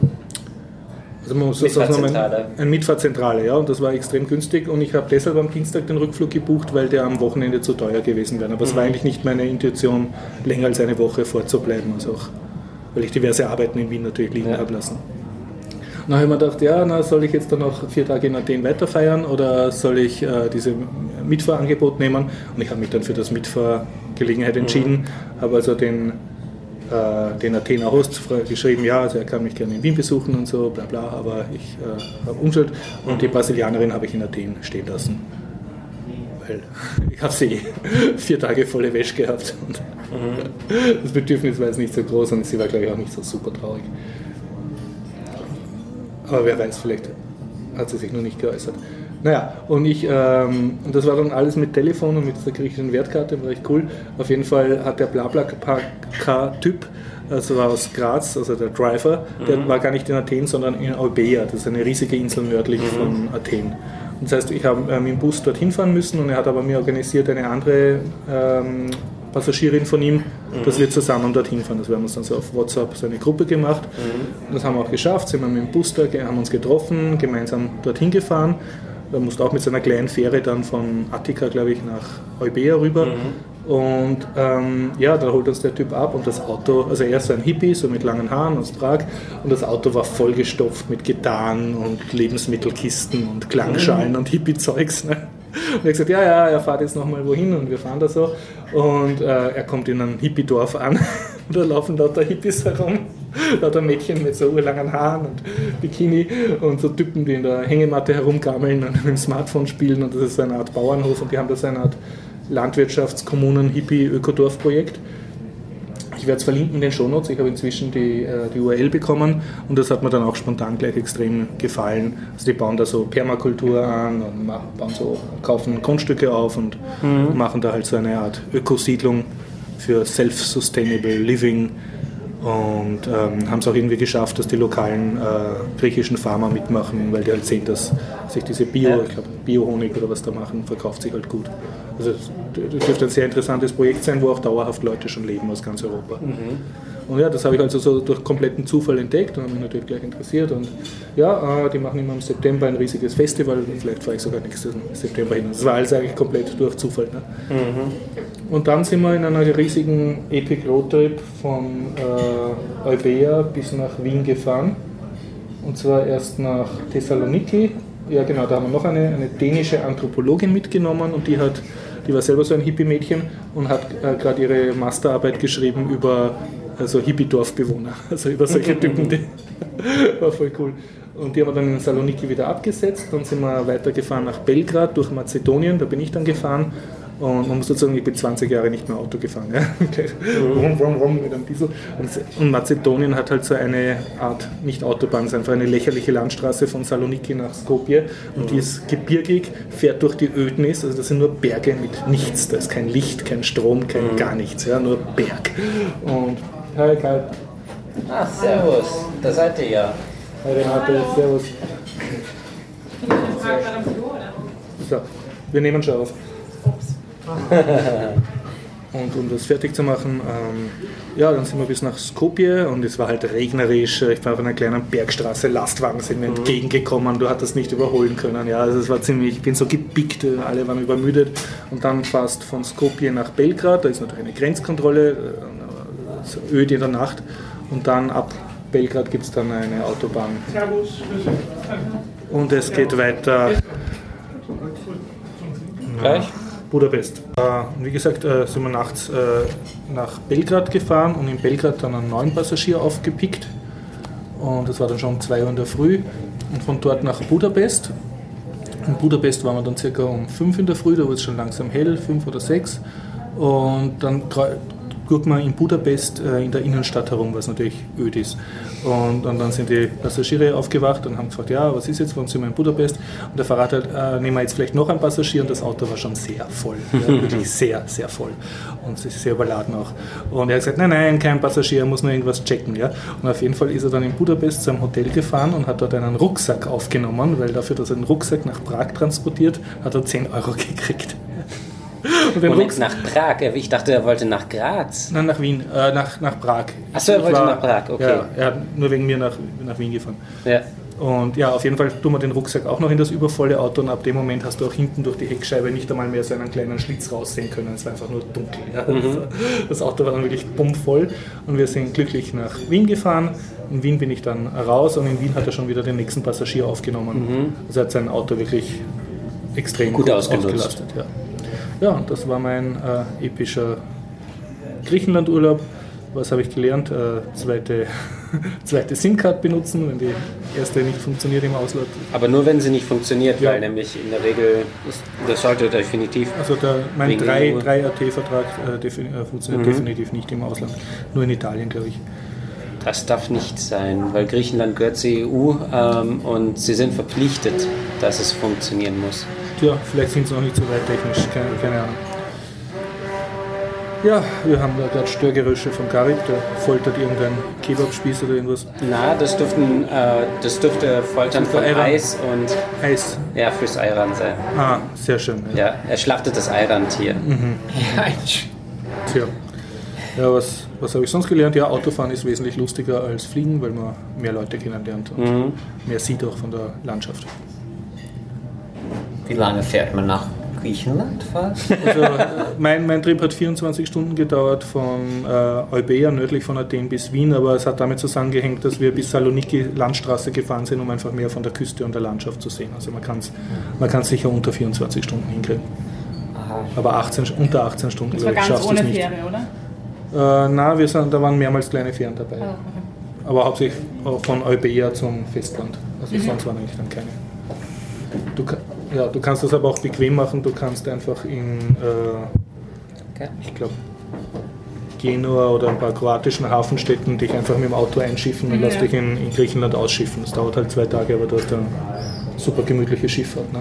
also man muss Mitfahrzentrale. Ein, ein Mitfahrzentrale, ja, und das war extrem günstig und ich habe deshalb am Dienstag den Rückflug gebucht, weil der am Wochenende zu teuer gewesen wäre. Aber es mhm. war eigentlich nicht meine Intuition, länger als eine Woche vorzubleiben, also auch, weil ich diverse Arbeiten in Wien natürlich liegen ja. habe lassen. Dann habe ich mir gedacht, ja, na, soll ich jetzt dann noch vier Tage in Athen weiterfeiern oder soll ich äh, dieses Mitfahrangebot nehmen? Und ich habe mich dann für das Mitfahrgelegenheit entschieden, mhm. habe also den äh, den Athener Host geschrieben, ja, also er kann mich gerne in Wien besuchen und so, bla bla, aber ich äh, habe Unschuld. Und die Brasilianerin habe ich in Athen stehen lassen. Weil <laughs> ich habe sie vier Tage volle Wäsche gehabt und mhm. das Bedürfnis war jetzt nicht so groß und sie war, glaube ich, auch nicht so super traurig. Aber wer weiß, vielleicht hat sie sich noch nicht geäußert. Naja, und ich, ähm, und das war dann alles mit Telefon und mit der griechischen Wertkarte, war echt cool. Auf jeden Fall hat der BlaBlaCar-Typ, also war aus Graz, also der Driver, mhm. der war gar nicht in Athen, sondern in Eubea, das ist eine riesige Insel nördlich mhm. von Athen. Und das heißt, ich habe äh, mit dem Bus dorthin fahren müssen und er hat aber mir organisiert eine andere ähm, Passagierin von ihm, mhm. dass wir zusammen dorthin fahren. Das haben wir uns dann so auf WhatsApp so eine Gruppe gemacht. Mhm. Das haben wir auch geschafft, sind wir mit dem Bus da, haben uns getroffen, gemeinsam dorthin gefahren. Da musst auch mit so einer kleinen Fähre dann von Attika, glaube ich, nach Eubea rüber. Mhm. Und ähm, ja, da holt uns der Typ ab und das Auto, also er ist so ein Hippie, so mit langen Haaren aus Prag und das Auto war vollgestopft mit Gitarren und Lebensmittelkisten und Klangschalen mhm. und Hippie-Zeugs. Ne? Und er hat gesagt, ja, ja, er fährt jetzt nochmal wohin und wir fahren da so. Und äh, er kommt in ein Hippie-Dorf an und <laughs> da laufen lauter Hippies herum lauter Mädchen mit so urlangen Haaren und Bikini und so Typen, die in der Hängematte herumgammeln und mit dem Smartphone spielen und das ist so eine Art Bauernhof und die haben da so eine Art Landwirtschaftskommunen-Hippie-Ökodorf-Projekt. Ich werde es verlinken in den Shownotes. Ich habe inzwischen die, äh, die URL bekommen und das hat mir dann auch spontan gleich extrem gefallen. Also die bauen da so Permakultur an und bauen so, kaufen Grundstücke auf und mhm. machen da halt so eine Art Ökosiedlung für Self-Sustainable Living und ähm, haben es auch irgendwie geschafft, dass die lokalen äh, griechischen Farmer mitmachen, weil die halt sehen, dass sich diese Bio, ja. ich glaube Bio-Honig oder was da machen, verkauft sich halt gut. Also das dürfte ein sehr interessantes Projekt sein, wo auch dauerhaft Leute schon leben aus ganz Europa. Mhm. Und ja, das habe ich also so durch kompletten Zufall entdeckt und habe mich natürlich gleich interessiert. Und ja, äh, die machen immer im September ein riesiges Festival und vielleicht fahre ich sogar nächstes September hin. Das war alles eigentlich komplett durch Zufall. Ne? Mhm. Und dann sind wir in einer riesigen Epic Roadtrip von äh, Eubea bis nach Wien gefahren. Und zwar erst nach Thessaloniki. Ja, genau, da haben wir noch eine, eine dänische Anthropologin mitgenommen und die hat die war selber so ein Hippie-Mädchen und hat äh, gerade ihre Masterarbeit geschrieben über also Hippie-Dorfbewohner, <laughs> also über solche Typen, die <laughs> war voll cool. Und die haben wir dann in Saloniki wieder abgesetzt, dann sind wir weitergefahren nach Belgrad durch Mazedonien, da bin ich dann gefahren und man muss dazu sagen, ich bin 20 Jahre nicht mehr Auto gefahren. Ja? rum, rum, rum mit einem Diesel. Und Mazedonien hat halt so eine Art, nicht Autobahn, es ist einfach eine lächerliche Landstraße von Saloniki nach Skopje. Und die ist gebirgig, fährt durch die Ödnis. Also das sind nur Berge mit nichts. Da ist kein Licht, kein Strom, kein mhm. gar nichts. Ja? Nur Berg. Und Hi Kai. Ah, servus. Da seid ihr ja. Hi Renate, servus. So, wir nehmen schon auf. <laughs> und um das fertig zu machen, ähm, ja, dann sind wir bis nach Skopje und es war halt regnerisch. Ich war auf einer kleinen Bergstraße, Lastwagen sind mir mhm. entgegengekommen, du hattest nicht überholen können. Ja, also es war ziemlich, ich bin so gepickt, alle waren übermüdet. Und dann fast von Skopje nach Belgrad, da ist natürlich eine Grenzkontrolle, äh, so öd in der Nacht. Und dann ab Belgrad gibt es dann eine Autobahn. Und es geht weiter nach Budapest. Äh, wie gesagt, äh, sind wir nachts äh, nach Belgrad gefahren und in Belgrad dann einen neuen Passagier aufgepickt. Und das war dann schon um 2 Uhr in der Früh. Und von dort nach Budapest. In Budapest waren wir dann circa um 5 in der Früh, da wurde es schon langsam hell, 5 oder 6. Und dann guck mal in Budapest äh, in der Innenstadt herum, was natürlich öd ist. Und, und dann sind die Passagiere aufgewacht und haben gefragt, ja, was ist jetzt, warum sind wir in Budapest? Und der Fahrer hat äh, nehmen wir jetzt vielleicht noch ein Passagier und das Auto war schon sehr voll, <laughs> ja, wirklich sehr, sehr voll und sehr überladen auch. Und er hat gesagt, nein, nein, kein Passagier, er muss nur irgendwas checken. Ja? Und auf jeden Fall ist er dann in Budapest zu einem Hotel gefahren und hat dort einen Rucksack aufgenommen, weil dafür, dass er den Rucksack nach Prag transportiert, hat er 10 Euro gekriegt. Und den Moment, nach Prag? Ich dachte, er wollte nach Graz. Nein, nach Wien, äh, nach, nach Prag. Achso, er wollte war, nach Prag, okay. Ja, er hat nur wegen mir nach, nach Wien gefahren. Ja. Und ja, auf jeden Fall tun wir den Rucksack auch noch in das übervolle Auto und ab dem Moment hast du auch hinten durch die Heckscheibe nicht einmal mehr so einen kleinen Schlitz raussehen können. Es war einfach nur dunkel. Ja. Mhm. Das Auto war dann wirklich bummvoll und wir sind glücklich nach Wien gefahren. In Wien bin ich dann raus und in Wien hat er schon wieder den nächsten Passagier aufgenommen. Mhm. Also er hat sein Auto wirklich extrem gut, gut ausgelastet. Ja. Ja, das war mein äh, epischer Griechenlandurlaub. Was habe ich gelernt? Äh, zweite <laughs> zweite SIM-Card benutzen, wenn die erste nicht funktioniert im Ausland. Aber nur wenn sie nicht funktioniert, ja. weil nämlich in der Regel, ist, das sollte definitiv. Also der, mein 3-AT-Vertrag äh, äh, funktioniert mhm. definitiv nicht im Ausland, nur in Italien, glaube ich. Das darf nicht sein, weil Griechenland gehört zur EU ähm, und sie sind verpflichtet, dass es funktionieren muss. Ja, vielleicht sind sie noch nicht so weit technisch, keine, keine Ahnung. Ja, wir haben da gerade Störgeräusche von Garib, der foltert irgendeinen Kebabspieß oder irgendwas. Na, das, dürften, äh, das dürfte Foltern von Eis und. Eis? Ja, fürs Eiran sein. Ah, sehr schön. Ja, ja er schlachtet das Eirantier. Mhm. Tja. Ja, was, was habe ich sonst gelernt? Ja, Autofahren ist wesentlich lustiger als Fliegen, weil man mehr Leute kennenlernt und mhm. mehr sieht auch von der Landschaft. Wie lange fährt man nach Griechenland fast? <laughs> Also, mein, mein Trip hat 24 Stunden gedauert von äh, Eubea nördlich von Athen bis Wien, aber es hat damit zusammengehängt, dass wir bis Saloniki Landstraße gefahren sind, um einfach mehr von der Küste und der Landschaft zu sehen. Also man kann es man kann's sicher unter 24 Stunden hinkriegen. Aha. Aber 18, unter 18 Stunden, das war ganz schaffst ohne nicht. Fähre, oder? Äh, na, wir sind, da waren mehrmals kleine Fähren dabei. Oh, okay. Aber hauptsächlich von Eubea zum Festland. Also mhm. sonst waren eigentlich dann keine. Du, ja, du kannst das aber auch bequem machen. Du kannst einfach in, äh, okay. ich glaube, Genua oder ein paar kroatischen Hafenstädten dich einfach mit dem Auto einschiffen und ja. lass dich in, in, Griechenland ausschiffen. Das dauert halt zwei Tage, aber du hast eine super gemütliche Schifffahrt. Ne?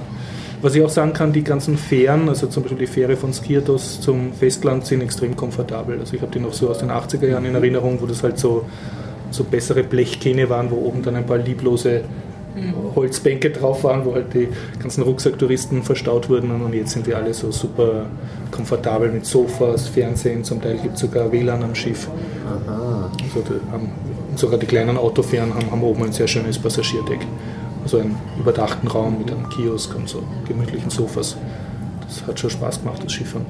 Was ich auch sagen kann, die ganzen Fähren, also zum Beispiel die Fähre von Skirtos zum Festland, sind extrem komfortabel. Also ich habe die noch so aus den 80er Jahren in Erinnerung, wo das halt so, so bessere Blechkähne waren, wo oben dann ein paar lieblose Holzbänke drauf waren, wo halt die ganzen Rucksacktouristen verstaut wurden und jetzt sind wir alle so super komfortabel mit Sofas, Fernsehen, zum Teil gibt es sogar WLAN am Schiff. Aha. Also die haben, sogar die kleinen Autofähren haben, haben oben ein sehr schönes Passagierdeck. Also einen überdachten Raum mit einem Kiosk und so gemütlichen Sofas. Das hat schon Spaß gemacht, das Schifffahren.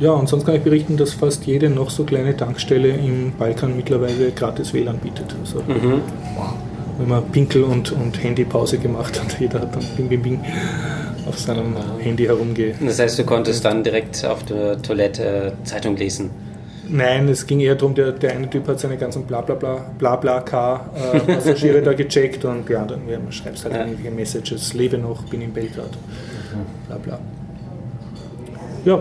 Ja, und sonst kann ich berichten, dass fast jede noch so kleine Tankstelle im Balkan mittlerweile gratis WLAN bietet. Also, mhm. Wenn man Pinkel- und, und Handypause gemacht hat, <laughs> jeder hat dann Bing, Bing, Bing auf seinem Handy herumgeht. Das heißt, du konntest dann direkt auf der Toilette Zeitung lesen? Nein, es ging eher darum, der, der eine Typ hat seine ganzen Blablabla, Blabla-Car-Passagiere äh, da gecheckt und ja, dann ja, schreibst halt ja. irgendwelche Messages, lebe noch, bin in Belgrad, bla bla. Ja,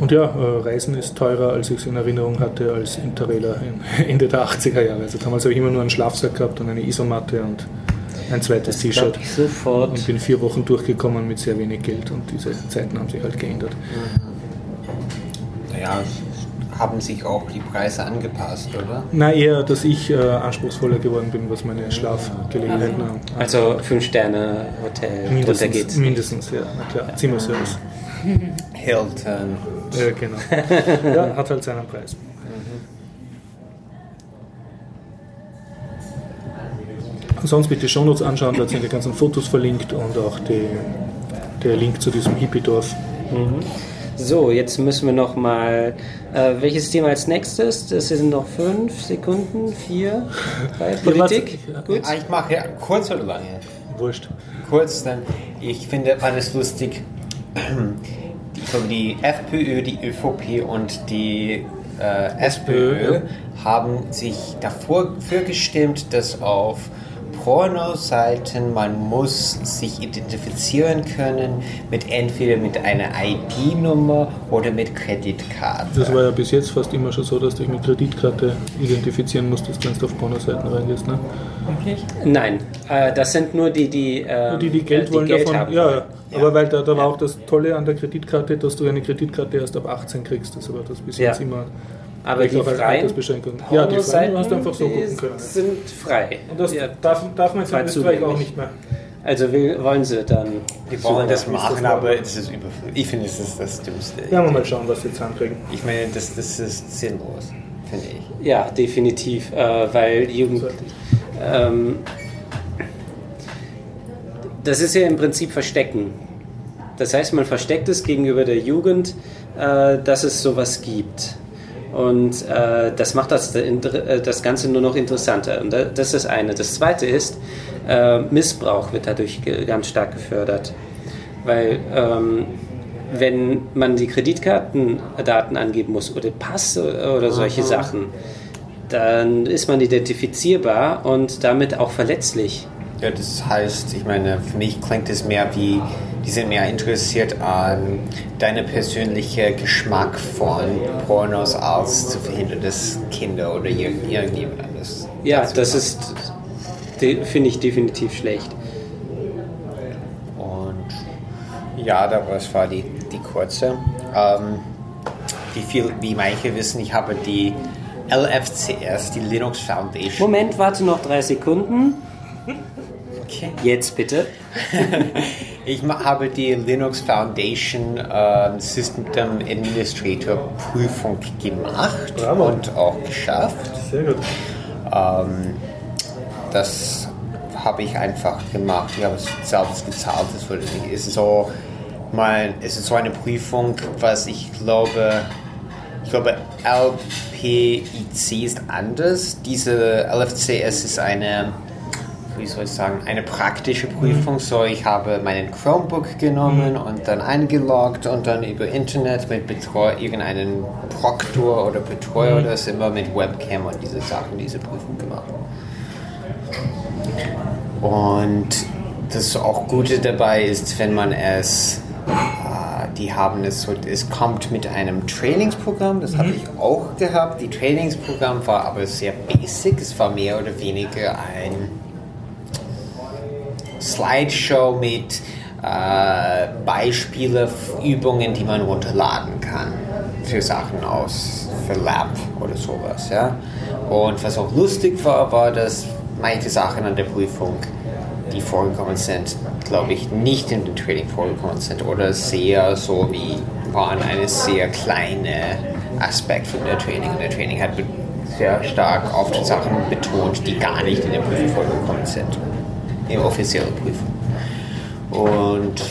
Und ja, äh, Reisen ist teurer, als ich es in Erinnerung hatte, als Interrailer <laughs> Ende der 80er Jahre. Also damals habe ich immer nur einen Schlafsack gehabt und eine Isomatte und ein zweites T-Shirt. Sofort. Und bin vier Wochen durchgekommen mit sehr wenig Geld und diese Zeiten haben sich halt geändert. Naja, haben sich auch die Preise angepasst, oder? Na, eher, dass ich äh, anspruchsvoller geworden bin, was meine Schlafgelegenheiten angeht. Also fünf Sterne Hotel, mindestens, geht's. Mindestens, ja, na klar. Zimmerservice. Hilton. Ja, genau. <laughs> Ja, hat halt seinen Preis. Sonst bitte Shownotes anschauen, da sind die ganzen Fotos verlinkt und auch die, der Link zu diesem Hippie-Dorf. Mhm. So, jetzt müssen wir noch mal. Äh, welches Thema als nächstes? Das sind noch fünf Sekunden, vier, drei. Politik. Gut. Ich mache ja kurz oder lange. Wurscht. Kurz, dann. Ich finde, fand es lustig die, die FPÖ, die ÖVP und die äh, SPÖ haben sich dafür gestimmt, dass auf Pornoseiten, man muss sich identifizieren können mit entweder mit einer ID-Nummer oder mit Kreditkarte. Das war ja bis jetzt fast immer schon so, dass du dich mit Kreditkarte identifizieren musstest, wenn du auf Pornoseiten reingehst. Ne? Wirklich? Nein, äh, das sind nur die, die, ähm, Die, die Geld äh, wollen davon. haben. Ja, ja. Ja. aber weil da, da war auch das Tolle an der Kreditkarte, dass du eine Kreditkarte erst ab 18 kriegst. Das war das bis Ja. jetzt immer. Aber vielleicht die freien. Ja, die freien hast du einfach so die gucken können. sind frei. Und das Ja, darf, darf man jetzt in frei Österreich auch nicht mehr. Also will, wollen sie dann. Wir wollen das das machen, noch? aber es ist überflüssig. Ich finde, es ist das Dümmste. Ja, wir mal schauen, was sie jetzt ankriegen. Ich meine, das, das ist sinnlos, finde ich. Ja, definitiv, äh, weil Jugend. Ähm, das ist ja im Prinzip Verstecken. Das heißt, man versteckt es gegenüber der Jugend, äh, dass es sowas gibt. Und äh, das macht das, äh, das Ganze nur noch interessanter. Und da- das ist das eine. Das zweite ist, äh, Missbrauch wird dadurch ganz stark gefördert. Weil ähm, wenn man die Kreditkartendaten angeben muss oder Pass oder solche Sachen, dann ist man identifizierbar und damit auch verletzlich. Ja, das heißt, ich meine, für mich klingt es mehr wie, die sind mehr interessiert an deiner persönliche Geschmack von Pornos, als zu verhindern, dass Kinder oder irgend- irgendjemand anderes. Ja, das ist, de- finde ich definitiv schlecht. Und ja, das war die, die kurze. Ähm, wie, viel, wie manche wissen, ich habe die LFCS, die Linux Foundation. Moment, warte noch drei Sekunden. Okay. Jetzt bitte. <laughs> Ich habe die Linux Foundation ähm, System Administrator Prüfung gemacht Bravo. und auch geschafft. Sehr gut. Ähm, das habe ich einfach gemacht. Ich habe es selbst gezahlt. Das wurde nicht. Es ist so, mein, es ist so eine Prüfung, was ich glaube, ich glaube LPIC ist anders. Diese LFCS ist eine, wie soll ich sagen, eine praktische Prüfung. So, ich habe meinen Chromebook genommen und dann eingeloggt und dann über Internet mit Betreu irgendeinen Proktor oder Betreuer oder was immer mit Webcam und diese Sachen, diese Prüfung gemacht. Und das auch Gute dabei ist, wenn man es, äh, die haben es so, es kommt mit einem Trainingsprogramm, das habe ich auch gehabt. Die Trainingsprogramm war aber sehr basic, es war mehr oder weniger ein Slideshow mit äh, Beispiele, Übungen, die man runterladen kann für Sachen aus, für Lab oder sowas. Ja? Und was auch lustig war, war, dass manche Sachen an der Prüfung, die vorgekommen sind, glaube ich, nicht in dem Training vorgekommen sind oder sehr so wie waren eine sehr kleine Aspekt von der Training. Und der Training hat sehr stark oft Sachen betont, die gar nicht in der Prüfung vorgekommen sind in offiziellen Prüfung. Und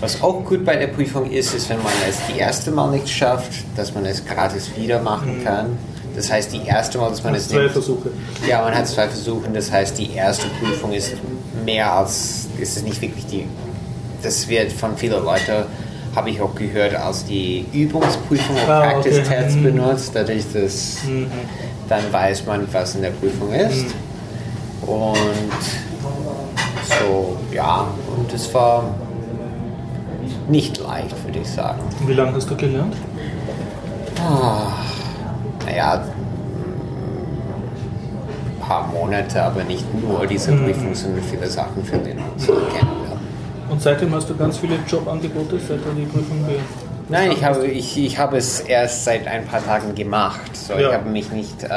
was auch gut bei der Prüfung ist, ist, wenn man es die erste Mal nicht schafft, dass man es gratis wieder machen kann. Das heißt, die erste Mal, dass man es Zwei nicht. Versuche. Ja, man hat zwei Versuche. Das heißt, die erste Prüfung ist mehr als. Ist es nicht wirklich die. Das wird von vielen Leuten, habe ich auch gehört, als die Übungsprüfung und Ah, okay. Practice-Tests Mhm. benutzt. Dadurch, dass dann weiß man, was in der Prüfung ist. Und so, ja, und es war nicht leicht, würde ich sagen. Und Wie lange hast du gelernt? Naja, ein paar Monate, aber nicht nur diese Prüfung, sondern viele Sachen für den kennenlernen. Und seitdem hast du ganz viele Jobangebote, seit du die Prüfung ge Nein, ich habe, ich, ich habe es erst seit ein paar Tagen gemacht. So, Ja. Ich habe mich nicht äh,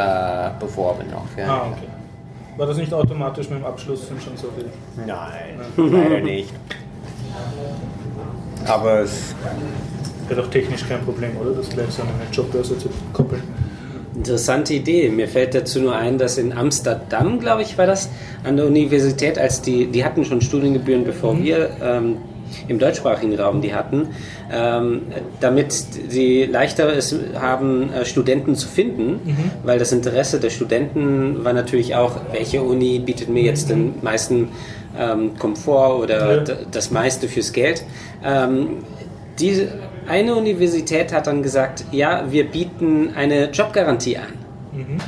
beworben noch. Ja. Ah, okay. War das nicht automatisch mit dem Abschluss sind schon so viel? Nein, leider nicht. Aber es, Wäre doch technisch kein Problem, oder? Das gleich so an eine Jobbörse zu koppeln. Interessante Idee. Mir fällt dazu nur ein, dass in Amsterdam, glaube ich, war das, an der Universität, als die, die hatten schon Studiengebühren, bevor wir ähm, im deutschsprachigen Raum die hatten, ähm, damit sie leichter es haben, äh, Studenten zu finden, weil das Interesse der Studenten war natürlich auch, welche Uni bietet mir jetzt den meisten ähm, Komfort oder Ja. das meiste fürs Geld. Ähm, diese eine Universität hat dann gesagt, ja, wir bieten eine Jobgarantie an.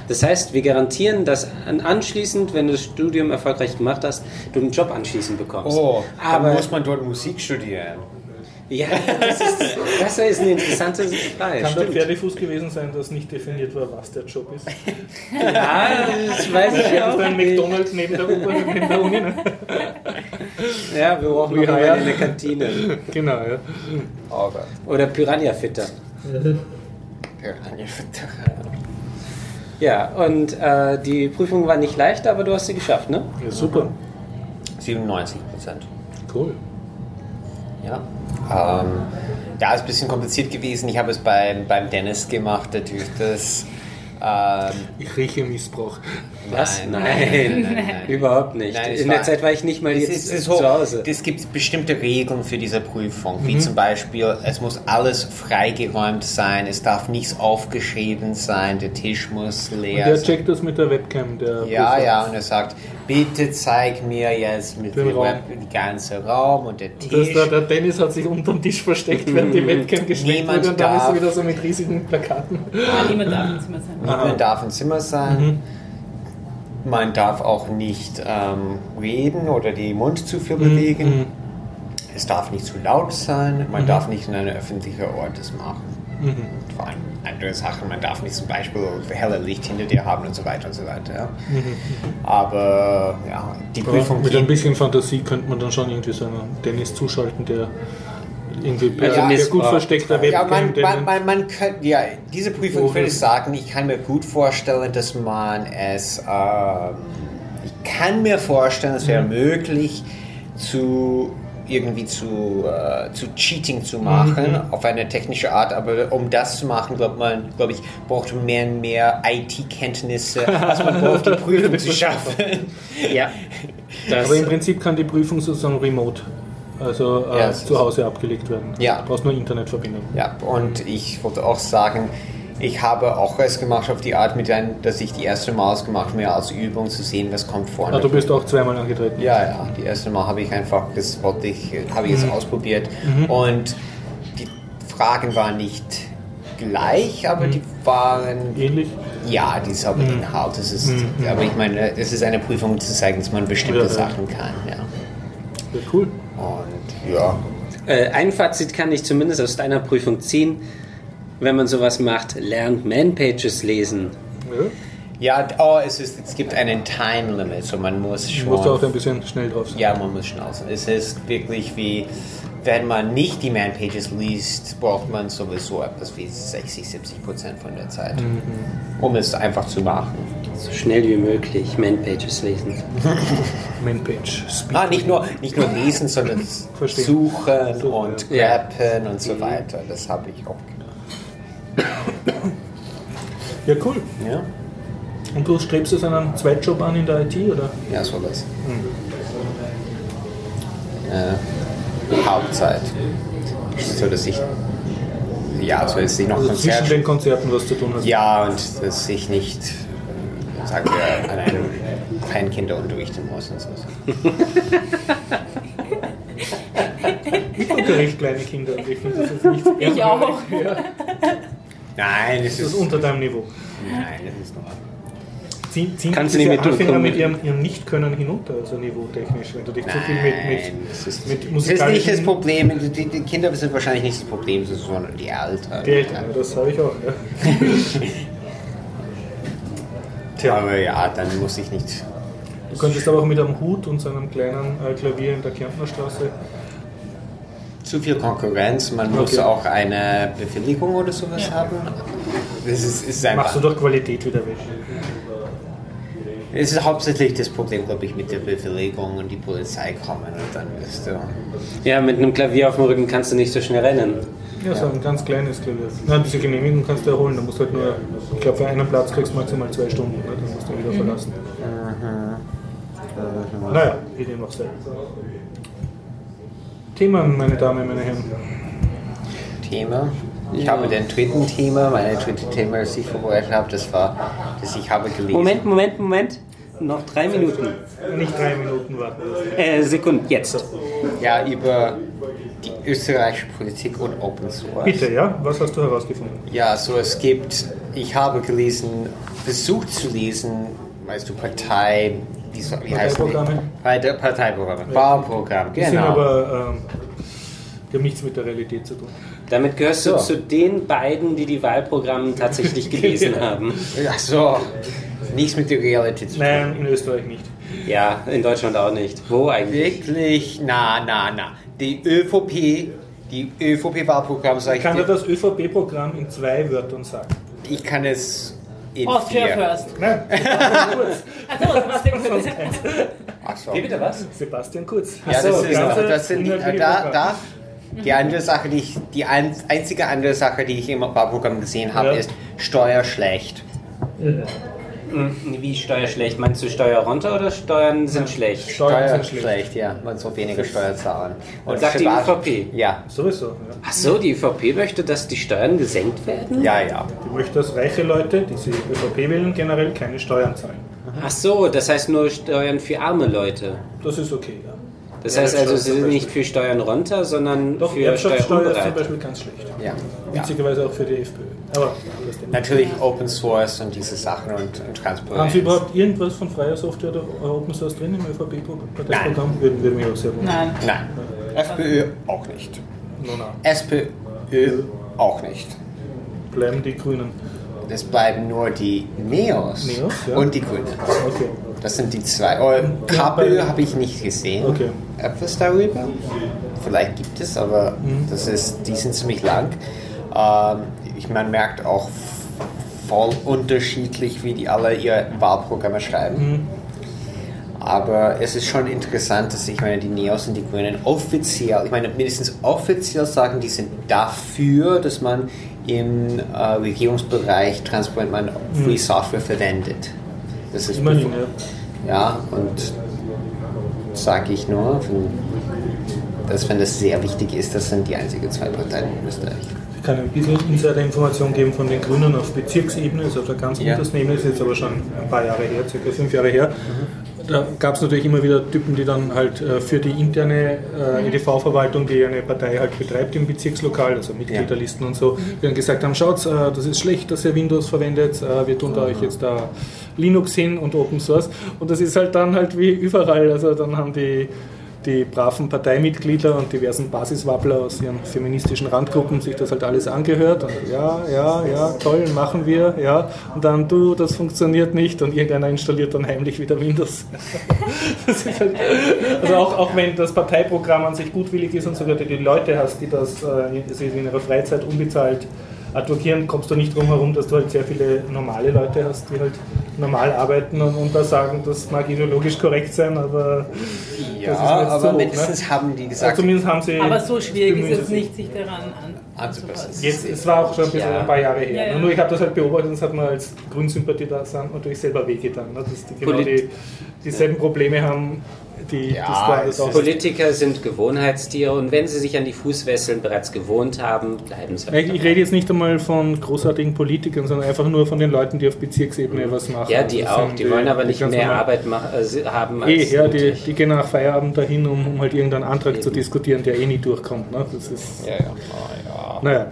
Das heißt, wir garantieren, dass an- anschließend, wenn du das Studium erfolgreich gemacht hast, du einen Job anschließend bekommst. Oh, aber aber muss man dort Musik studieren? ja, das ist, das ist eine interessante <laughs> Frage. Kann der. Pferdefuß gewesen sein, dass nicht definiert war, was der Job ist? <laughs> Ja, das weiß ich Das auch. ein nicht. McDonalds neben der, U- <laughs> neben der Uni. Ne? Ja, wir brauchen noch Ja, ja. in der Kantine. Genau, ja. Oh. Oder Piranha-Fitter. Piranha-Futter. Ja, und äh, die Prüfung war nicht leicht, aber du hast sie geschafft, ne? ja super. 97 Prozent. Cool. Ja. Ähm, ja, ist ein bisschen kompliziert gewesen. Ich habe es beim, beim Dennis gemacht, natürlich das. Ähm, Ich rieche Missbrauch. Was? Nein, Nein, nein, nein, nein. <laughs> überhaupt nicht. In der Zeit war ich nicht mal jetzt ist, es ist zu Hause. Es gibt bestimmte Regeln für diese Prüfung, wie zum Beispiel, es muss alles freigeräumt sein, es darf nichts aufgeschrieben sein, der Tisch muss leer Der sein. checkt das mit der Webcam. Der Ja, Prüfer. ja, und er sagt, bitte zeig mir jetzt mit Den dem Raum. Web den ganzen Raum und der Das, Tisch. der, der Dennis hat sich unter dem Tisch versteckt, während die Webcam Niemand wurde und dann ist darf- er wieder so mit riesigen Plakaten. Ah, niemand <laughs> darf im Zimmer sein. Niemand darf im Zimmer sein. Man darf auch nicht ähm, reden oder den Mund zu viel bewegen. Es darf nicht zu laut sein. Man darf nicht in einem öffentlichen Ort das machen. Vor allem andere Sachen. Man darf nicht zum Beispiel helle Licht hinter dir haben und so weiter und so weiter. Ja. Aber ja, die Prüfung mit ein bisschen Fantasie könnte man dann schon irgendwie so einen Dennis zuschalten, der irgendwie Also per Miss- gut versteckter Ja, Webcam man, den- man, man, man könnte, ja, diese Prüfung würde ich sagen, ich kann mir gut vorstellen, dass man es, ähm, ich kann mir vorstellen, es wäre Mhm. möglich, zu irgendwie zu, äh, zu Cheating zu machen, Mhm. auf eine technische Art, aber um das zu machen, glaubt man, glaube ich, braucht man mehr und mehr IT-Kenntnisse, als man braucht, die <laughs> Prüfung zu schaffen. Ja. Das, Aber im Prinzip kann die Prüfung sozusagen remote, also äh, Ja, zu Hause abgelegt werden. Ja. Du brauchst nur Internetverbindung. Ja, und ich wollte auch sagen, ich habe auch es gemacht auf die Art, mit ein, dass ich die erste Mal es gemacht habe, mehr als Übung zu sehen, was kommt vorne. Ah, du bist auch zweimal angetreten. ja, ja, die erste Mal habe ich einfach, das wollte ich, habe ich Mhm. jetzt ausprobiert und die Fragen waren nicht gleich, aber die waren, Ähnlich. ja, die ist aber Mhm. Inhalt, das ist, aber ich meine, es ist eine Prüfung, um zu zeigen, dass man bestimmte Ja, ja. Sachen kann, ja. Ja, cool. Und ja, äh, ein Fazit kann ich zumindest aus deiner Prüfung ziehen. Wenn man sowas macht, lernt Manpages lesen. Ja. ja, oh, es, ist, es gibt einen Time Limit, so man muss Du schon... musst auch ein bisschen schnell drauf sein. Ja, man muss schnell sein. Es ist wirklich wie, wenn man nicht die Man-Pages liest, braucht man sowieso etwas wie 60, 70 Prozent von der Zeit, um es einfach zu machen. So schnell wie möglich Manpages lesen. <laughs> Manpage. Speed. Ah, nicht nur, nicht nur lesen, sondern suchen Suchen, und ja. grappen und so weiter. Das habe ich auch gemacht. Ja, cool. Ja, Und du strebst jetzt einen Zweitjob an in der IT, oder? ja so das. Äh, Hauptzeit. So, dass ich, ja, so dass ich noch Also zwischen Konzert den Konzerten was zu tun hast. Ja, und dass ich nicht, sagen wir, an einem Kleinkinder unterrichten muss und so. <laughs> Ich unterrichte kleine Kinder und ich finde das jetzt nicht Ich auch. Nein, es das ist ist, unter deinem Niveau. nein, das ist nur. Ziehen, ziehen Kannst diese Anfänger mit ihrem, ihrem Nicht-Können hinunter, also niveautechnisch, wenn du dich zu viel mit, mit, ist, mit das ist musikalischen... nicht das Problem. Die, die Kinder sind wahrscheinlich nicht das Problem, sondern die Eltern. Die Eltern, ja, das habe ich auch. Ja. <laughs> Tja, Aber ja, dann muss ich nicht. du könntest aber auch mit einem Hut und so einem kleinen äh, Klavier in der Kärntner Straße... Zu viel Konkurrenz, man muss Okay. auch eine Bewilligung oder sowas haben. Das ist, ist einfach. Machst du durch Qualität wieder weg. Es ist hauptsächlich das Problem, glaube ich, mit der Bewilligung und die Polizei kommen und dann wirst du. Ja, mit einem Klavier auf dem Rücken kannst du nicht so schnell rennen. Ja, so ein ganz kleines Klavier. Nein, diese Genehmigung kannst du erholen, da musst du halt nur... Ich glaube, für einen Platz kriegst du maximal zwei Stunden, ne? dann musst du ihn wieder verlassen. Naja, wie dem auch sei. Themen, meine Damen, meine Herren. Thema. Ich habe den dritten Thema, meine dritte Thema, das ich vorbereitet habe, das war, dass ich habe gelesen. Moment, Moment, Moment. noch drei Minuten. Nicht drei Minuten warten. Äh, Sekunden, jetzt. Ja, über die österreichische Politik und Open Source. Bitte, ja? Was hast du herausgefunden? Ja, also es gibt, ich habe gelesen, versucht zu lesen, weißt du, Partei, wie, so- wie heißt die? Parteiprogramme? Partei, Parteiprogramme, Wahlprogramm, Die sind genau. aber, ähm, die haben nichts mit der Realität zu tun. Damit gehörst du So. zu den beiden, die die Wahlprogramme tatsächlich gelesen <laughs> haben. Ach so, nichts mit der Realität zu tun. Nein, in Österreich nicht. Ja, in Deutschland auch nicht. Wo eigentlich? Wirklich? Na, na, na. Die ÖVP, die ÖVP-Wahlprogramm, sag ich Kann er dir, das ÖVP-Programm in zwei Wörtern sagen? ich kann es in Austria vier. first. Nein, Achso, <laughs> Sebastian Kurz. Ach so. Wie bitte was? Sebastian Kurz. Ja, so, das, ist, das sind da, da, die andere Sache, die ich, die ein, einzige andere Sache, die ich im Wahlprogramm gesehen habe, Ja. ist Steuer schlecht. Wie Steuer schlecht? Meinst du Steuer runter oder Steuern sind schlecht? Steuern sind schlecht. ja. Man soll weniger Steuer zahlen. Und Sagt die ÖVP? Ja, Sowieso. Ja. Ach so, die ÖVP möchte, dass die Steuern gesenkt werden? ja, ja. Die möchte, dass reiche Leute, die sie ÖVP wählen, generell keine Steuern zahlen. Ach so, das heißt nur Steuern für arme Leute. Das ist okay, ja. Das Ja, heißt also, ist sie sind nicht für Steuern runter, sondern Doch, für Erbschaftssteuer ist zum. Beispiel ganz schlecht. ja. ja. Witzigerweise auch für die FPÖ. Aber. Natürlich Open Source und diese Sachen und, und Transparenz. Haben Sie überhaupt irgendwas von freier Software oder Open Source drin im ÖVP-Parteiprogramm? Würden würde mich auch sehr wundern. Nein. Nein. FPÖ auch nicht. No, no. SPÖ auch nicht. Bleiben die Grünen. Es bleiben nur die Neos, Neos, ja. und die Grünen. Okay. Das sind die zwei. Oh, KPÖ habe ich nicht gesehen. Okay. Etwas darüber. Vielleicht gibt es, aber Mhm. das ist, die sind ziemlich lang. Ähm, ich, man merkt auch voll unterschiedlich, wie die alle ihre Wahlprogramme schreiben. Mhm. Aber es ist schon interessant, dass ich meine, die Neos und die Grünen offiziell, ich meine, mindestens offiziell sagen, die sind dafür, dass man im äh, Regierungsbereich transparent man Free Software verwendet. Das ist Mhm. Immerhin, ja. ja, und sage ich nur, wenn, dass wenn das sehr wichtig ist, das sind die einzigen zwei Parteien in Österreich. Ich kann ein bisschen Insider-Information geben von den Grünen auf Bezirksebene, also auf der ganz Ja. untersten Ebene, ist jetzt aber schon ein paar Jahre her, circa fünf Jahre her. Da gab es natürlich immer wieder Typen, die dann halt äh, für die interne äh, EDV-Verwaltung, die eine Partei halt betreibt im Bezirkslokal, also Mitgliederlisten und so, die dann gesagt haben, schaut, äh, das ist schlecht, dass ihr Windows verwendet, äh, wir tun da euch jetzt da Linux hin und Open Source. Und das ist halt dann halt wie überall, also dann haben die die braven Parteimitglieder und diversen Basiswappler aus ihren feministischen Randgruppen sich das halt alles angehört und ja, ja, ja, toll, machen wir, ja. Und dann, du, das funktioniert nicht und irgendeiner installiert dann heimlich wieder Windows. <laughs> Halt, also auch, auch wenn das Parteiprogramm an sich gutwillig ist und sogar die Leute hast, die das äh, in ihrer Freizeit unbezahlt advokieren, kommst du nicht drum herum, dass du halt sehr viele normale Leute hast, die halt normal arbeiten und, und da sagen, das mag ideologisch korrekt sein, aber Ja, das aber hoch, mindestens ne? haben die gesagt, zumindest haben sie. Aber so schwierig ist es nicht, sich daran an, anzupassen. Jetzt, es war auch schon ein bisschen Ja. ein paar Jahre her. Ja, ja. Nur ich habe das halt beobachtet und es hat mir als Grünsympathisant natürlich selber wehgetan, ne? dass die genau die, dieselben Probleme haben, die Ja, das da es das auch. Politiker sind Gewohnheitstiere und wenn sie sich an die Fußwesseln bereits gewohnt haben, bleiben sie. Ich, ich rede jetzt nicht einmal von großartigen Politikern, sondern einfach nur von den Leuten, die auf Bezirksebene was machen. Ja, die auch. sind Die wollen aber die nicht mehr Arbeit mach, äh, haben Eh, als ja, die, die gehen nach Feierabend dahin, um, um halt irgendeinen Antrag zu Eben. diskutieren, der eh nie durchkommt. Ne? Das ist, Ja, ja. Oh, naja,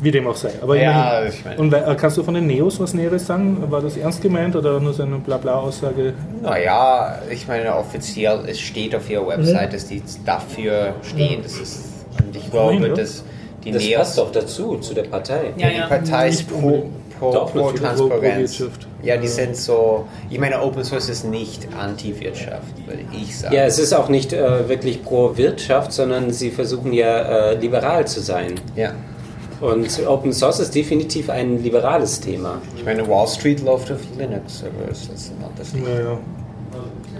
wie dem auch sei. Aber Ja, ich meine- Und äh, kannst du von den Neos was Näheres sagen? War das ernst gemeint oder nur so eine Blabla-Aussage? Naja, ich meine, offiziell, es steht auf ihrer Website, dass die dafür stehen. Das ist, und ich glaube, ja. dass die Das Neos, passt doch dazu, zu der Partei. Ja, die. Partei ist pro, pro, Doch, pro. Transparenz. Pro-Wirtschaft. Ja, die sind so, ich meine, Open Source ist nicht Anti-Wirtschaft, würde ich sagen. Ja, es ist auch nicht äh, wirklich pro Wirtschaft, sondern sie versuchen ja äh, liberal zu sein. ja. Und Open Source ist definitiv ein liberales Thema. Ich meine, Wall Street läuft auf Linux, aber das ist ein anderes Ding. Ja, ja.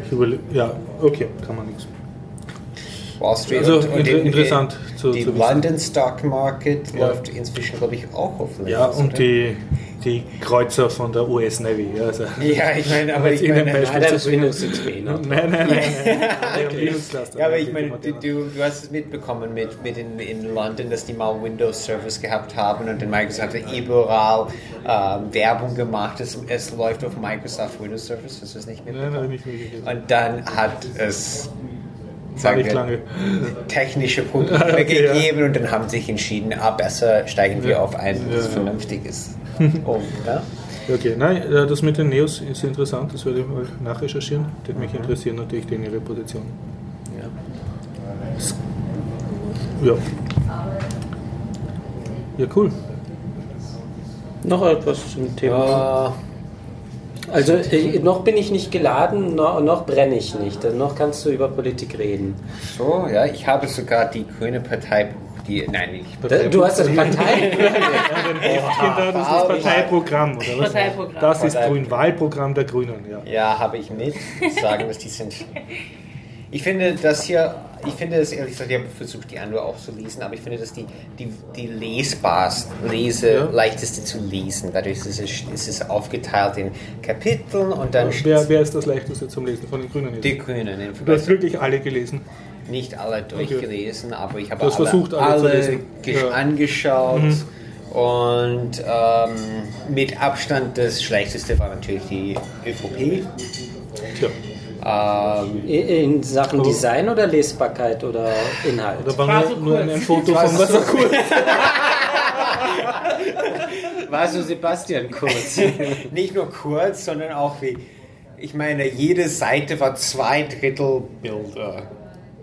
Ich überle ja, okay, kann man nichts. Wall Street Also, und, und inter- die- interessant zu- Die zu. London Stock Market Ja. läuft inzwischen, glaube ich, auch auf Linux. Ja, und oder? die, die Kreuzer von der US Navy. Ja, also, Ja, ich meine, aber ich meine, Adams. Windows XP, ne? Nein, nein, nein. nein. <laughs> okay. Ja, aber ich meine, du, du, hast es mitbekommen mit, mit in, in London, dass die mal Windows-Servers gehabt haben und dann Microsoft hat überall ähm, Werbung gemacht. Es, es läuft auf Microsoft Windows Servers, hast du es nicht Nein, mitbekommen? habe ich nicht mitgekriegt. Und dann hat es sagen nicht lange. technische Probleme <laughs> Okay, ja. gegeben und dann haben sie sich entschieden, ah, besser steigen wir Ja. auf ein Ja, ja. vernünftiges <laughs> um. Ja? Okay, nein, äh, das mit den Neos ist interessant, das werde ich mal nachrecherchieren. Das mich interessieren natürlich denen ihre Position. Ja. Ja, cool. Noch etwas zum Thema. Also äh, noch bin ich nicht geladen, noch, noch brenne ich nicht. Noch kannst du über Politik reden. So, ja, ich habe sogar die Grüne Partei, die, nein, nicht Da- Du hast das Partei. <laughs> Kinder, das ist Parteiprogramm, oder was? Parteiprogramm. Das ist Grün, Wahlprogramm der Grünen, ja. Ja, habe ich mit. Sagen, dass die sind. Ich finde das hier, ich finde das ehrlich gesagt, ich habe versucht, die andere auch zu lesen, aber ich finde, dass die, die, die lesbarste, lese, Ja. leichteste zu lesen. Dadurch ist es, ist es aufgeteilt in Kapiteln und dann Wer, wer ist das leichteste zum Lesen von den Grünen? Jetzt? die Grünen. im Du hast wirklich alle gelesen. Nicht alle durchgelesen, aber ich habe alle, versucht, alle alle Ja. Mhm. angeschaut. Und ähm, mit Abstand das schlechteste war natürlich die ÖVP. Tja, Ähm, In Sachen Design oder Lesbarkeit oder Inhalt? da war nur, so nur kurz. ein Foto War von so was so cool. War so Sebastian Kurz. <laughs> nicht nur kurz, sondern auch wie, ich meine, jede Seite war zwei Drittel Bilder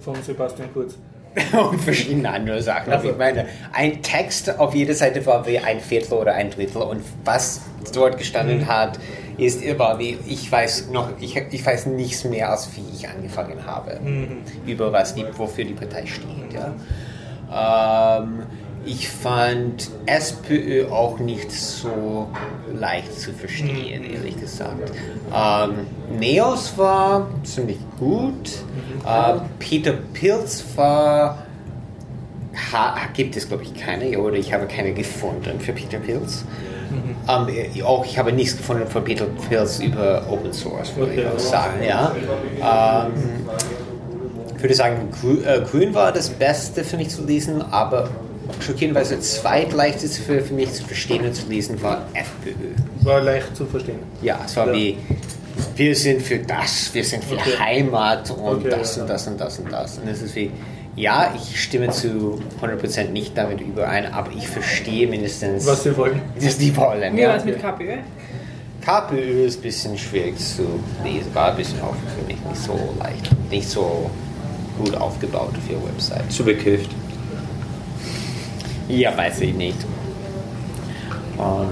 Von Sebastian Kurz. <laughs> und verschiedene andere Sachen. Aber Also. ich meine, ein Text auf jeder Seite war wie ein Viertel oder ein Drittel und was dort gestanden Mhm. hat, ist immer wie, ich weiß noch, ich, ich weiß nichts mehr, als wie ich angefangen habe, Mhm. über was die, wofür die Partei steht. Ja. Ähm, ich fand SPÖ auch nicht so leicht zu verstehen, Mhm. ehrlich gesagt. Ähm, Neos war ziemlich gut. Mhm. Äh, Peter Pilz war. Ha, gibt es, glaube ich, keine, oder ich habe keine gefunden für Peter Pilz. Mhm. Ähm, äh, auch ich habe nichts gefunden von Peter Pilz über Open Source, würde ich auch sagen. Ja. Ähm, ich würde sagen, Grün, äh, Grün war das Beste für mich zu lesen, aber schockierenderweise zweitleichteste für, für mich zu verstehen und zu lesen war FPÖ. War leicht zu verstehen. Ja, es war Ja. wie, wir sind für das, wir sind für Okay. Heimat und Okay, das ja. und das und das und das. Und es ist wie, ja, ich stimme zu 100% nicht damit überein, aber ich verstehe mindestens, Was sie wollen. was die wollen. Wie Ja. war es mit KPÖ? KPÖ ist ein bisschen schwierig zu lesen, war ein bisschen auch für mich nicht so leicht, nicht so gut aufgebaut für ihre Website. Zu bekifft. Ja, weiß ich nicht. Ähm,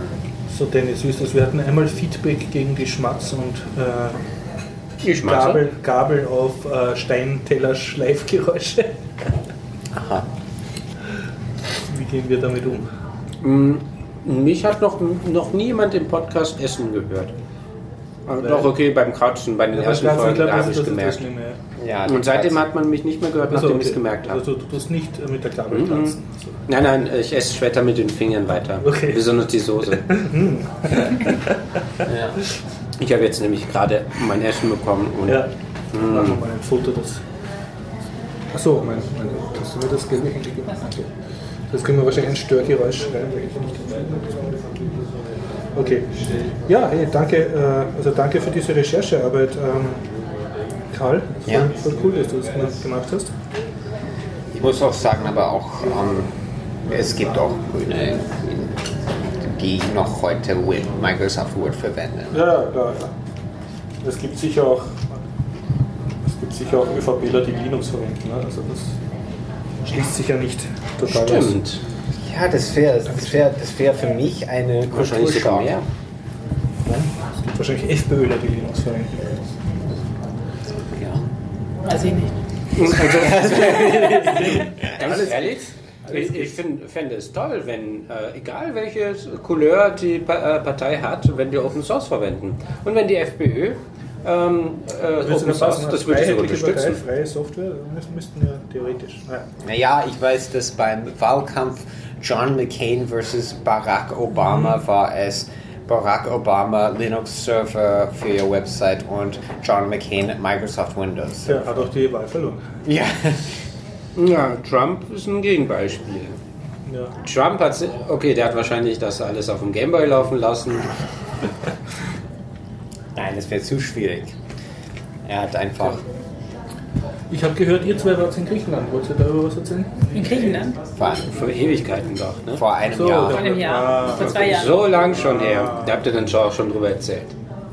So, Dennis, ist das? Wir hatten einmal Feedback gegen die Schmatz und äh, Gabel, Gabel auf äh, Steinteller Schleifgeräusche. aha. Wie gehen wir damit um? Mich hat noch, noch nie jemand im Podcast Essen gehört. Doch, okay, beim Kratzen, bei den Aber ersten Folgen, habe ich gemerkt. Ja, Und seitdem hat man mich nicht mehr gehört, Also, nachdem ich es okay. gemerkt habe. Also du tust nicht mit der Gabel Mhm. Also, Nein, nein, ich esse später mit den Fingern weiter. Okay. Besonders die Soße. ja. Ich habe jetzt nämlich gerade mein Essen bekommen und ja. Machen wir mal ein Foto des. Achso, mein, mein, hast du mir das gelbe Handy gemacht? Okay. Das können wir wahrscheinlich ein Störgeräusch nicht Okay. Ja, hey, danke, äh, also danke für diese Recherchearbeit, ähm, Karl. Voll, Ja. voll cool, dass du das gemacht- hast. Ich muss auch sagen, aber auch, ähm, es gibt auch Grüne, die noch heute Microsoft Word verwenden. Ja, ja, klar. Es gibt sicher auch, es gibt sicher auch ÖVPler, die Linux verwenden. Ne? Also das schließt sich ja nicht total aus. stimmt. Ja, das wäre das wär, das wär für mich eine Wahrscheinlich sogar mehr. Ja, Es gibt wahrscheinlich FPÖler, die Linux verwenden. Weiß ich nicht. <laughs> Ganz ehrlich, ich, ich find, fände es toll, wenn, äh, egal welche Couleur die pa äh, Partei hat, wenn die Open Source verwenden. Und wenn die FPÖ ähm, äh, Open Source, das würde ich Freiheitliche Partei, unterstützen. freie Software, müssten, müssten ja theoretisch. Naja. Naja, ich weiß, dass beim Wahlkampf John McCain versus Barack Obama war es Barack Obama Linux-Server für ihre Website und John McCain Microsoft Windows. Der hat auch die Wahl verloren. Ja. Ja, Trump ist ein Gegenbeispiel. Ja. Trump hat, okay, der hat wahrscheinlich das alles auf dem Gameboy laufen lassen. Nein, das wäre zu schwierig. Er hat einfach Ich habe gehört, ihr zwei wart in Griechenland. Wollt ihr darüber was erzählen? In Griechenland? vor, Vor Ewigkeiten doch, ne? vor einem So, Jahr. Vor einem Jahr. Ah, Vor zwei Jahren. So lang schon her. Da habt ihr dann schon auch schon drüber erzählt.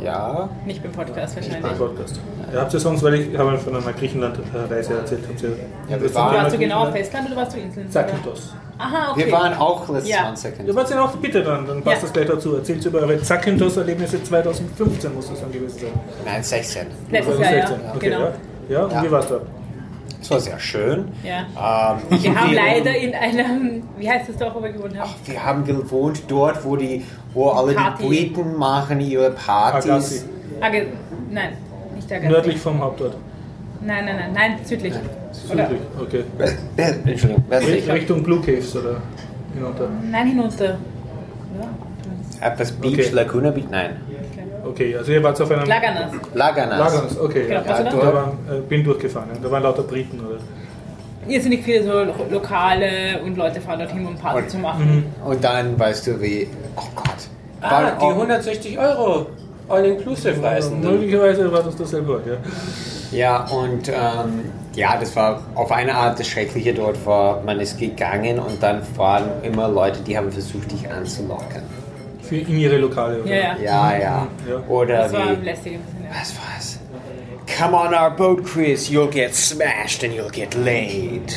Ja. Nicht beim Podcast wahrscheinlich. Podcast. Ja, habt ihr sonst, weil ich habe von einer Griechenland-Reise erzählt. Habt ihr Ja, wir waren- Warst du genau auf Festland oder warst du Inseln? Zakynthos. Aha, okay. Wir waren auch letztes Ja. Mal Second. Ja, wart ihr auch bitte dann, dann passt Ja. das gleich dazu. Erzählt über eure Zakynthos-Erlebnisse 2015, muss das dann gewesen sein. Nein, 16. Letztes Jahr, ja. 2016. Okay, Genau. ja. Ja, und Ja. wie war's da? Es war sehr schön. Ja. Ähm, Wir haben leider in einem, wie heißt das Dorf, wo wir gewohnt haben? Wir haben gewohnt dort, wo die, wo alle Party. die Briten machen ihre Partys. Agassi. Nein, nicht Agassi. Nördlich vom Hauptort. Nein, nein, nein, nein, südlich. Oder? Südlich, okay. Äh, Entschuldigung, westlich. Richt- Richtung Blue Caves oder hinunter. Nein, hinunter. Ja, Etwas Beach, Okay. Laguna Beach, nein. Okay, also ihr wart auf einem... Laganas. Laganas. Laganas, okay. Genau, Ja, da waren, äh, bin durchgefahren. Ja. Da waren lauter Briten, oder? Irrsinnig viele so Lo- Lokale und Leute fahren dorthin, um Party Und- zu machen. Und dann weißt du wie, oh Gott. Ah, die auch- 160 Euro All-Inclusive-Reisen. Möglicherweise war das dasselbe Ort, ja. Ja, und ähm, ja, das war auf eine Art das Schreckliche dort war, man ist gegangen und dann waren immer Leute, die haben versucht, dich anzulocken. Für in ihre Lokale, oder? Ja, ja. Ja, ja. Ja. Oder Das war wie, lästig. ein bisschen, ja. was war's? Come on our boat, Chris, you'll get smashed and you'll get laid.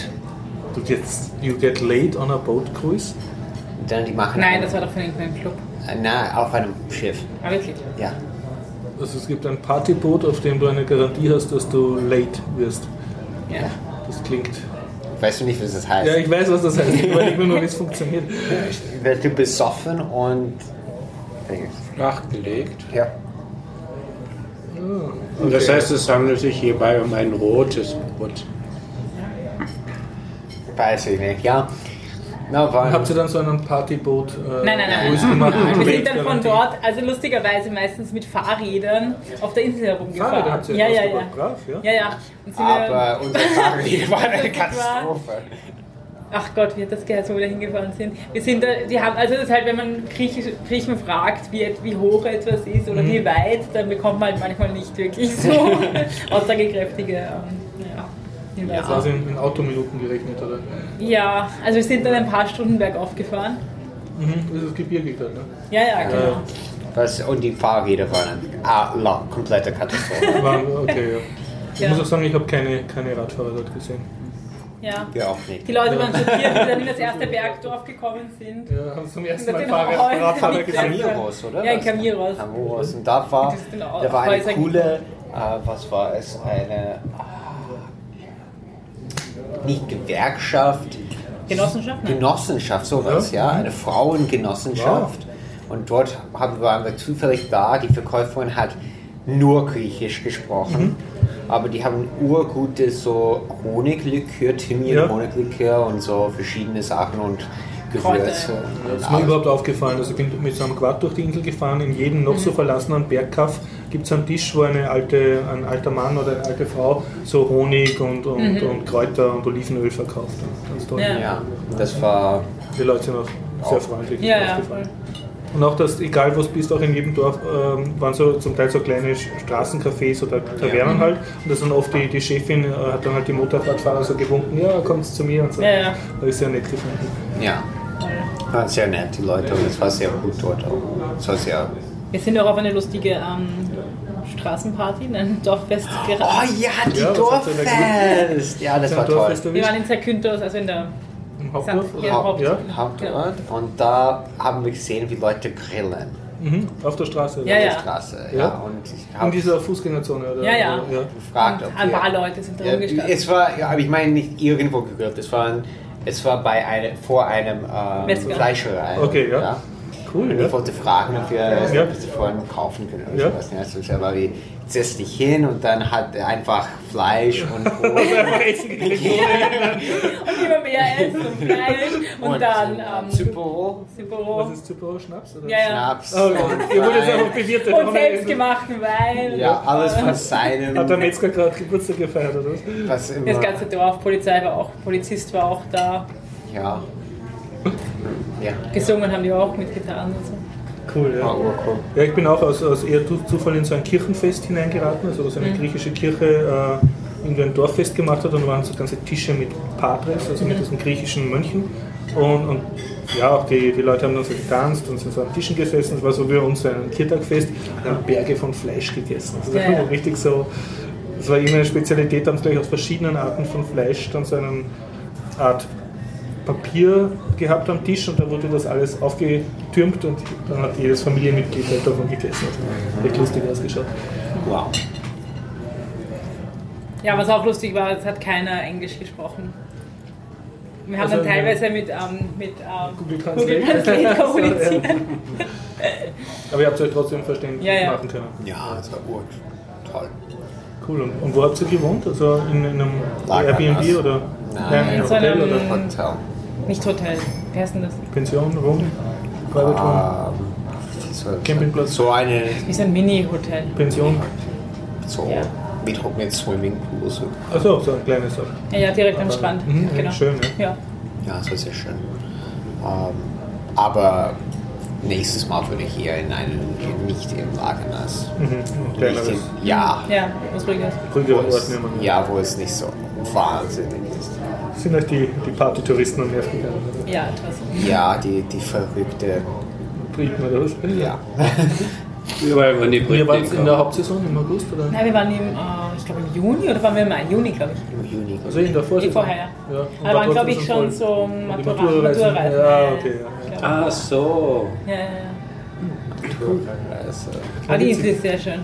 Du get, you get late on a boat cruise? Dann die machen Nein, das war doch von irgendeinem Club. Äh, Na, auf einem Schiff. Ah, wirklich? Ja. Also es gibt ein Partyboot, auf dem du eine Garantie hast, dass du late wirst. Ja. Das klingt... Weißt du nicht, was das heißt? Ja, ich weiß, was das heißt. Ich überlege mir nur, wie es funktioniert. <laughs> Wirst du besoffen und. Nachgelegt. Ja. Und das heißt, es handelt sich hierbei um ein rotes Boot. Weiß ich nicht, ja. Na, war, Habt ihr dann so einen Partyboot äh, Nein, nein, nein. Cruise gemacht? mit Wir sind dann von dort, also lustigerweise meistens mit Fahrrädern auf der Insel herumgefahren. Fahrräder habt ihr ja, ja, ja. brav, ja? Ja, ja. Aber wir, unsere Fahrräder waren eine <laughs> war- Katastrophe. Ach Gott, wie hat das gehört, wo wir da hingefahren sind? Wir sind da, die haben, also das ist halt, wenn man Griechisch, Griechen fragt, wie, wie hoch etwas ist oder Mhm. wie weit, dann bekommt man halt manchmal nicht wirklich so <laughs> aussagekräftige ähm, ja, Hinweise. Das war in, in Autominuten gerechnet, oder? Ja, also wir sind dann ein paar Stunden bergauf gefahren. Mhm, das ist gebirgig dann, ne? Ja, ja, genau. Ja, Was, und die Fahrräder waren ah, la, komplette Katastrophe. <laughs> Okay, ja. Ich Ja. muss auch sagen, ich habe keine, keine Radfahrer dort gesehen. Ja. Wir auch nicht. Die Leute waren schockiert, die dann in das erste Bergdorf gekommen sind. Ja, haben zum ersten Das Mal sind Fahrrad, auch heute Radfahrer nicht gesehen. mehr. Camiros, oder? Ja, in Was? Camiros. Camiros. Und da war, da war eine coole, äh, was war es, eine, ah, nicht Gewerkschaft, Genossenschaft? Nein. Genossenschaft, sowas, ja, eine Frauengenossenschaft. Und dort haben, waren wir zufällig da, die Verkäuferin hat nur Griechisch gesprochen. Aber die haben urgutes so Honiglikör, Thymian, Ja. Honiglikör und so verschiedene Sachen und. Gewürze. Das ist mir überhaupt aufgefallen. Also ich bin mit so einem Quad durch die Insel gefahren. In jedem noch so Mhm. verlassenen Bergkaff gibt es einen Tisch, wo eine alte, ein alter Mann oder eine alte Frau so Honig und, und, und Kräuter und Olivenöl verkauft. Ganz toll. Mhm. Ja. Ja, das war Die Leute sind auch sehr freundlich. Ja, ja. Und auch das, egal wo du bist, auch in jedem Dorf ähm, waren so zum Teil so kleine Straßencafés oder Tavernen halt. Und da sind oft die, die Chefin, äh, hat dann halt die Motorradfahrer so gewunken, ja, kommt zu mir und so. Ja, ja. Habe ich sehr nett gefunden. Ja, war sehr nett, die Leute, und es war sehr gut dort auch. Es war sehr. Wir sind auch auf eine lustige ähm, Straßenparty, ein Dorffest Oh geraten. ja, die Ja, das Dorffest! Ja, das Ist war ein toll. Wir waren in Zakynthos, also in der Im Hauptdorf? Sam- oder? ja, Haupt- Ja? Hauptort. Und da haben wir gesehen, wie Leute grillen. Mhm. Auf der Straße. Ja, Auf ja. der Straße. Ja. Ja. Und ich In dieser Fußgängerzone, oder? Ja, ja. Oder- gefragt, ob ein paar Leute sind da Ja, rumgestanden. es war, ja, aber ich meine nicht irgendwo gegrillt. Es war, ein, es war bei einem, vor einem ähm. Fleischerei. Okay, ja. Cool, Und ja. ich wollte fragen, ob wir Ja. vorhin kaufen können oder Ja. sowas. Ja, so, ich war wie, setz dich hin und dann hat er einfach Fleisch und <laughs> Brot. Einfach essen gekriegt. <laughs> Und immer mehr essen und Fleisch und, dann ähm, Zypero. Was ist Zypero Schnaps? Oder? Ja, ja. Schnaps. Oh, und ihr wurde jetzt Wein. einfach bewirtet. Und selbstgemachten Wein. Ja, alles von Hat der seinem, Metzger gerade Geburtstag gefeiert, oder was? was immer. Das ganze Dorf, Polizei war auch, Polizist war auch da. Ja. Ja. Gesungen haben die auch mitgetan und so. Cool, ja. Urcool. Ja, ich bin auch aus, aus eher Zufall in so ein Kirchenfest hineingeraten, also so eine Mhm. griechische Kirche äh, irgendwie ein Dorffest gemacht hat und da waren so ganze Tische mit Patres, also Mhm. mit diesen griechischen Mönchen. Und, und ja, auch die, die Leute haben dann so getanzt und sind so an Tischen gesessen. Es war so wie uns ein Kirtagfest und haben Berge von Fleisch gegessen. Also das Ja, war ja. richtig so, das war immer eine Spezialität, haben sie gleich aus verschiedenen Arten von Fleisch dann so eine Art Papier gehabt am Tisch und da wurde das alles aufgetürmt und dann hat jedes Familienmitglied halt davon gegessen. Also echt lustig ausgeschaut. Wow. Ja, was auch lustig war, es hat keiner Englisch gesprochen. Wir haben Also, dann teilweise mit, ähm, mit ähm, Google Google <laughs> Translate. Translate kommuniziert. <laughs> Aber ihr habt euch trotzdem verständlich Ja, ja. machen können. Ja, das war ur toll. Cool. Und, und wo habt ihr gewohnt? Also in, in einem. Airbnb oder Nein, in in einem so Hotel einem- oder Hotel. Nicht Hotel. Wie heißt denn das? Pension, Wohn, Private wie soll ich Campingplatz. So eine, Wie so ein Mini-Hotel. Pension. so Ja. mit, mit Swimmingpool. So. Achso, so ein kleines auch. Ja, ja, direkt am Strand. Mhm, genau. schön, ja. Ja. Ja, das war sehr schön. Ähm, aber nächstes Mal würde ich hier in einen, nicht im Lagernass. Mhm. In, ja, Ja, was ruhiges. Ort nehmen. ja, wo es nicht so wahnsinnig ist. Sind euch die, die Partytouristen am Nerv gegangen? oder? Ja, etwas. Ja, die, die verrückte, Briten oder was? ja. Die Ihr Briten wart in der. Hauptsaison im August oder? Nein, wir waren im, äh, ich glaube im Juni oder waren wir im Mai? Juni, glaube ich. Im Juni. Also in der Vorsaison? Die vorher. Ja. Und Aber waren, glaube ich, schon so Die Matura. Ja, okay. Ja, ja. Ah, so. Ja, ja, ja. Also, Aber die Insel ist sehr schön.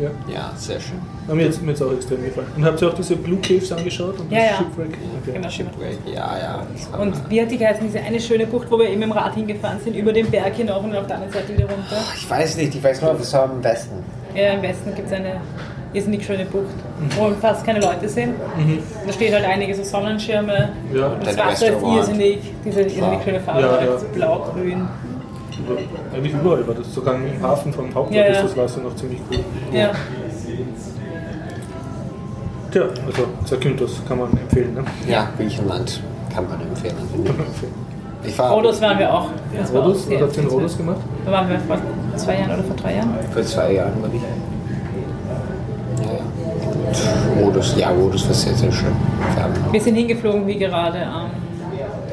Ja. ja, sehr schön. Hat mir jetzt, mir jetzt auch extrem gefallen. Und habt ihr auch diese Blue Caves angeschaut? Und das Ja, ja. Shipwreck? Okay. Genau. Shipwreck, ja, ja. das Und wie hat die geheißen, diese eine schöne Bucht, wo wir eben im Rad hingefahren sind, über den Berg hinauf und auf der anderen Seite wieder runter. Ich weiß nicht, ich weiß nur, was war am besten. Ja, im Westen gibt es eine irrsinnig schöne Bucht, wo fast keine Leute sind. Da steht halt einige so Sonnenschirme. Ja. Das Ein Wasser ist irrsinnig, diese irrsinnig schöne Farbe, Ja, ja. so blau-grün. Eigentlich überall war das. Sogar im Hafen vom Hauptort Ja, ja. ist das Wasser noch ziemlich cool. Ja. Tja, also Zakynthos kann man empfehlen. Ne? Ja, Griechenland kann man empfehlen. Ich war Rhodos waren wir auch. Das war auch Rhodos, sehr was habt ihr in. Rhodos gemacht? Da waren wir vor zwei Jahren oder vor drei Jahren. vor zwei Jahren, glaube ich. Ja, ja. Rhodos, ja, Rhodos war sehr, sehr schön. Wir Wir sind hingeflogen wie gerade am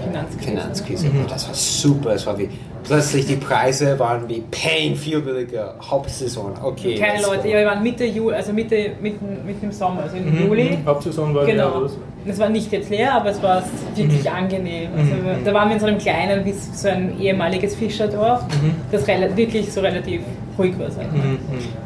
Finanzkrise. Finanzkrise. Das war super. Es war wie plötzlich die Preise waren wie Pain viel billiger. Hauptsaison. Okay. Keine Leute, ja, wir waren Mitte Juli, also Mitte, mitten, mitten im Sommer, also im Juli. Mhm. Hauptsaison war ja Genau. Rhodos. Es war nicht jetzt leer, aber es war wirklich Mhm. angenehm. Also wir, da waren wir in so einem kleinen, wie so ein ehemaliges Fischerdorf, das rela- wirklich so relativ ruhig war. Mal. Mhm.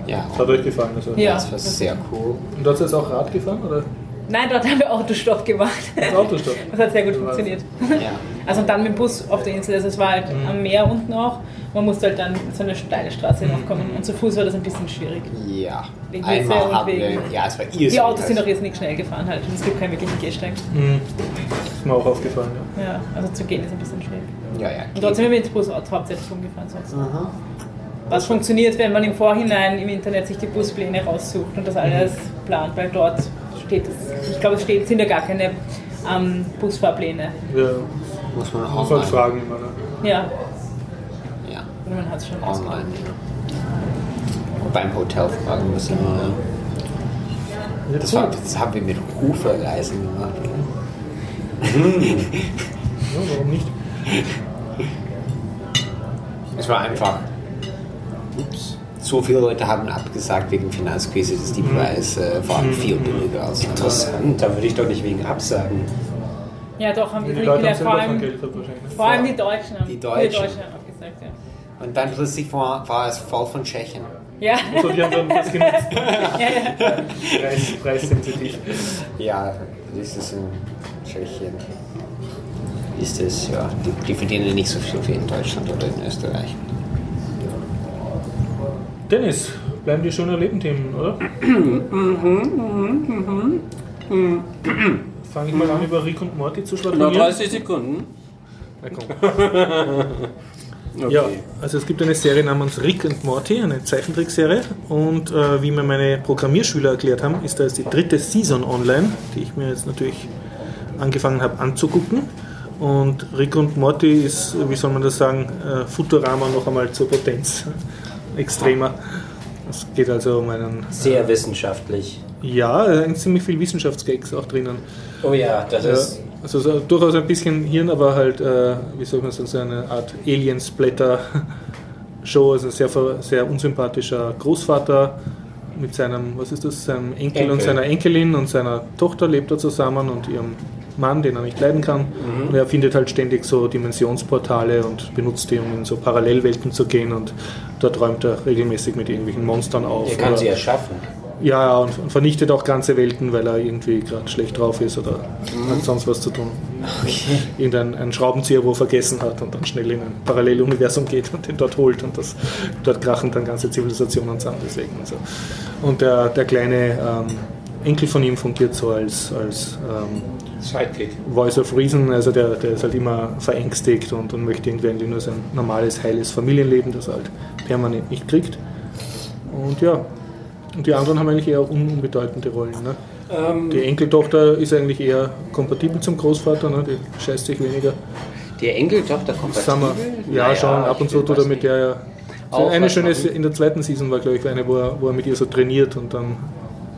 Ja, Das hat euch gefallen. Also. Ja. das war sehr cool. Und dort jetzt auch Rad gefahren? Oder? Nein, dort haben wir Autostopp gemacht. Das Autostopp. Das hat sehr gut funktioniert. Ja. Also und dann mit dem Bus auf der Insel, also es war halt Mhm. am Meer unten auch. Man musste halt dann so eine steile Straße hinaufkommen und zu Fuß war das ein bisschen schwierig. Ja. Wegen Einmal und haben wir, wegen- ja, es war irrsinnig. Die Autos sind auch heiß. irrsinnig schnell gefahren halt und es gibt keinen wirklichen Gehsteig. Mhm. Ist mir auch aufgefallen. Ja. Ja, also zu gehen ist ein bisschen schwierig. Ja, ja. Und dort sind wir mit dem Bus hauptsächlich rumgefahren sonst. Was funktioniert, wenn man im Vorhinein im Internet sich die Buspläne raussucht und das alles plant, weil dort steht es, ich glaube es steht, sind ja gar keine ähm, Busfahrpläne. Ja. Muss man Muss halt online. fragen immer. Ne? Ja, Ja, und man hat es schon online. ausgemacht. Ja. Beim Hotel fragen müssen wir. Ja, Das, war, das haben wir mit Uferreisen gemacht. Ja, warum nicht? Es war einfach. Ups. So viele Leute haben abgesagt wegen Finanzkrise, dass die Mhm. Preise waren viel billiger normal. Interessant, da würde ich doch nicht wegen absagen. Ja, doch, haben Die die, Leute haben vor, allem, vor allem die Deutschen haben, Die Deutschen. Deutschen haben abgesagt. Ja. Und dann plötzlich war, war es voll von Tschechen. Ja. So, die haben dann das genutzt. <laughs> ja, ja. Preis, preissensitiv. Ja, das ist in Tschechien. Ist es, ja. Die, die verdienen nicht so viel wie in Deutschland oder in Österreich. Dennis, bleiben die schönen Lebenthemen, oder? <clears throat> Fange ich mal an, über Rick und Morty zu Noch schwadronieren. 30 Sekunden. Na komm. <laughs> Ja, also es gibt eine Serie namens Rick und Morty, eine Zeichentrickserie. Und äh, wie mir meine Programmierschüler erklärt haben, ist da jetzt die dritte Season online, die ich mir jetzt natürlich angefangen habe anzugucken. Und Rick und Morty ist, wie soll man das sagen, äh, Futurama noch einmal zur Potenz. Extremer. Es geht also um einen. Sehr wissenschaftlich. Ja, äh, ziemlich viel Wissenschaftsgags auch drinnen. Oh ja, das Ja, ist. also so, durchaus ein bisschen Hirn, aber halt, äh, wie soll man sagen, so eine Art Alien-Splatter-Show. Also ein sehr, sehr unsympathischer Großvater mit seinem, was ist das, seinem Enkel, Enkel. und seiner Enkelin und seiner Tochter lebt er zusammen und ihrem Mann, den er nicht leiden kann. Mhm. Und er findet halt ständig so Dimensionsportale und benutzt die, um in so Parallelwelten zu gehen und dort räumt er regelmäßig mit irgendwelchen Monstern auf. Er kann sie erschaffen. ja, ja, und, vernichtet auch ganze Welten, weil er irgendwie gerade schlecht drauf ist oder Mhm. hat sonst was zu tun. Irgendein einen Schraubenzieher, wo er vergessen hat und dann schnell in ein Paralleluniversum geht und den dort holt und das, dort krachen dann ganze Zivilisationen zusammen deswegen. Und, so. und der, der kleine ähm, Enkel von ihm fungiert so als, als ähm, Sidekick. Voice of Reason, also der, der ist halt immer verängstigt und, und möchte irgendwie eigentlich nur sein normales, heiles Familienleben, das er halt permanent nicht kriegt. Und ja, und die anderen haben eigentlich eher un unbedeutende Rollen. Ne? Ähm, Die Enkeltochter ist eigentlich eher kompatibel zum Großvater, ne? die scheißt sich weniger. die Enkeltochter kommt Summer. Ja, schon, ab und zu tut er mit der ja. Eine schöne, in der zweiten Season war, glaube ich, eine, wo er, wo er mit ihr so trainiert und dann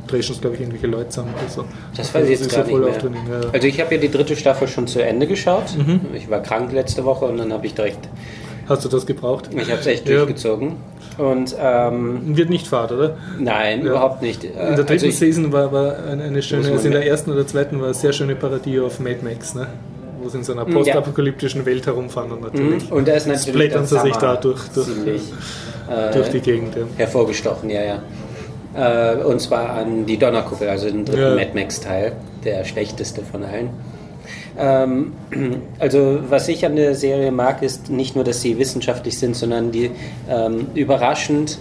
dreschen es, glaube ich, irgendwelche Leute zusammen. Oder so. Das weiß ich jetzt gar voll nicht mehr. Ja, ja. Also ich habe ja die dritte Staffel schon zu Ende geschaut. Mhm. Ich war krank letzte Woche und dann habe ich direkt, Hast du das gebraucht? ich habe es echt Ja. durchgezogen. Und ähm, Wird nicht fad, oder? nein, Ja. überhaupt nicht. Äh, In der dritten also ich, Season war, war eine, schöne, also in der ersten oder zweiten war eine sehr schöne Parodie auf Mad Max, ne? wo sie in so einer ja. postapokalyptischen Welt herumfahren und natürlich Mhm. und da ist natürlich splattern sie sich da durch, durch, äh, durch die Gegend. Ja. hervorgestochen, ja, ja. Äh, und zwar an die Donnerkuppel, also den dritten Ja. Mad Max-Teil, der schlechteste von allen. Ähm, <clears throat> also was ich an der Serie mag, ist nicht nur, dass sie wissenschaftlich sind, sondern die ähm, überraschend,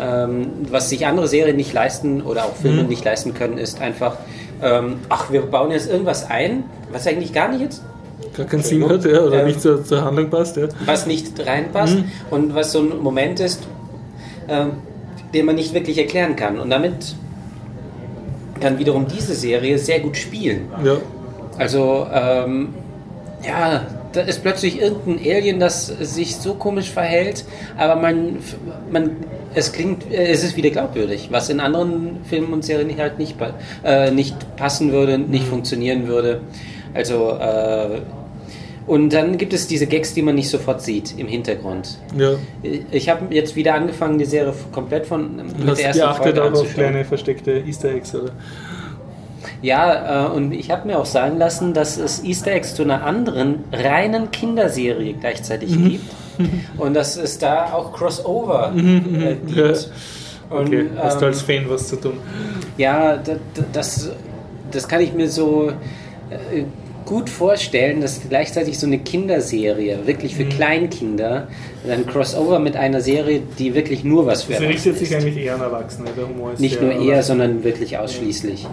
ähm, was sich andere Serien nicht leisten oder auch Mhm. Filme nicht leisten können, ist einfach, ähm, ach, wir bauen jetzt irgendwas ein, was eigentlich gar nicht jetzt Gar keinen Sinn hat ja, oder Ähm, nicht zur, zur Handlung passt. Ja. was nicht reinpasst Mhm. und was so ein Moment ist, ähm, den man nicht wirklich erklären kann. Und damit kann wiederum diese Serie sehr gut spielen. Ja. Also, ähm, ja, da ist plötzlich irgendein Alien, das sich so komisch verhält, aber man, man es klingt, äh, es ist wieder glaubwürdig, was in anderen Filmen und Serien halt nicht, äh, nicht passen würde, nicht funktionieren würde. Also, äh, und dann gibt es diese Gags, die man nicht sofort sieht im Hintergrund. ja. Ich habe jetzt wieder angefangen, die Serie komplett von mit Du hast der ersten geachtet Folge auf kleine versteckte Easter Eggs, oder? Ja, äh, und ich habe mir auch sagen lassen, dass es Easter Eggs zu einer anderen reinen Kinderserie gleichzeitig Mhm. gibt <laughs> und dass es da auch Crossover äh, gibt. Ja. Und, Okay, hast du ähm, als Fan was zu tun? ja, da- da- das, das kann ich mir so äh, gut vorstellen, dass gleichzeitig so eine Kinderserie, wirklich Mhm. für Kleinkinder, dann Crossover mit einer Serie, die wirklich nur was für Das Erwachsene richtet sich ist. eigentlich eher an Erwachsene. Der Humor ist Nicht nur eher, sondern wirklich ausschließlich.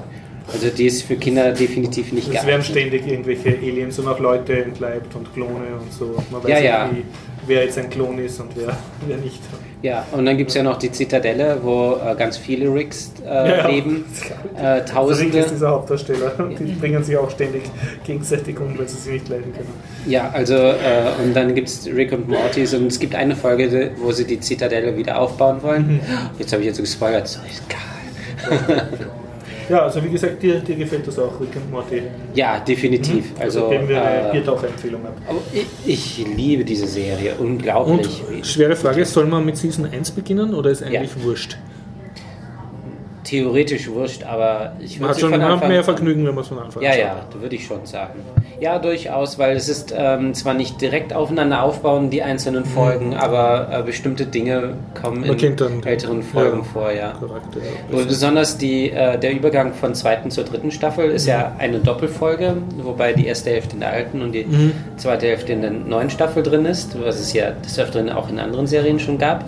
Also die ist für Kinder definitiv nicht Es werden geeignet. ständig irgendwelche Aliens und auch Leute entleibt und Klone und so. Man weiß Ja, ja. Wie, wer jetzt ein Klon ist und wer, <laughs> wer nicht. Ja, und dann gibt es ja noch die Zitadelle, wo äh, ganz viele Ricks äh, Ja, ja. leben. <laughs> Äh, Also Rick ist Tausende. dieser Hauptdarsteller. Die bringen sich auch ständig gegenseitig um, weil sie sich nicht leiden können. Ja, also äh, und dann gibt es Rick und Mortys und es gibt eine Folge, wo sie die Zitadelle wieder aufbauen wollen. Mhm. Jetzt habe ich jetzt so gespoilert, so ist egal. <laughs> Ja, also wie gesagt, dir, dir gefällt das auch, Rick und Morty. Ja, definitiv. Also, geben wir eine äh, Biertaucher-Empfehlung ab. aber ich, ich liebe diese Serie, unglaublich. Und schwere Frage, soll man mit Season 1 beginnen oder ist eigentlich Ja. wurscht? Theoretisch wurscht, aber ich würde schon von Anfang mehr Vergnügen, wenn man es von Anfang Ja, ja, würde ich schon sagen. Ja, durchaus, weil es ist ähm, zwar nicht direkt aufeinander aufbauen, die einzelnen Folgen, aber äh, bestimmte Dinge kommen Mhm. Man dann in den- älteren Folgen ja, vor, ja. Charakter. Ja. Besonders die, äh, der Übergang von zweiten zur dritten Staffel ist ja eine Doppelfolge, wobei die erste Hälfte in der alten und die Mhm. zweite Hälfte in der neuen Staffel drin ist, was es ja des Öfteren auch in anderen Serien schon gab.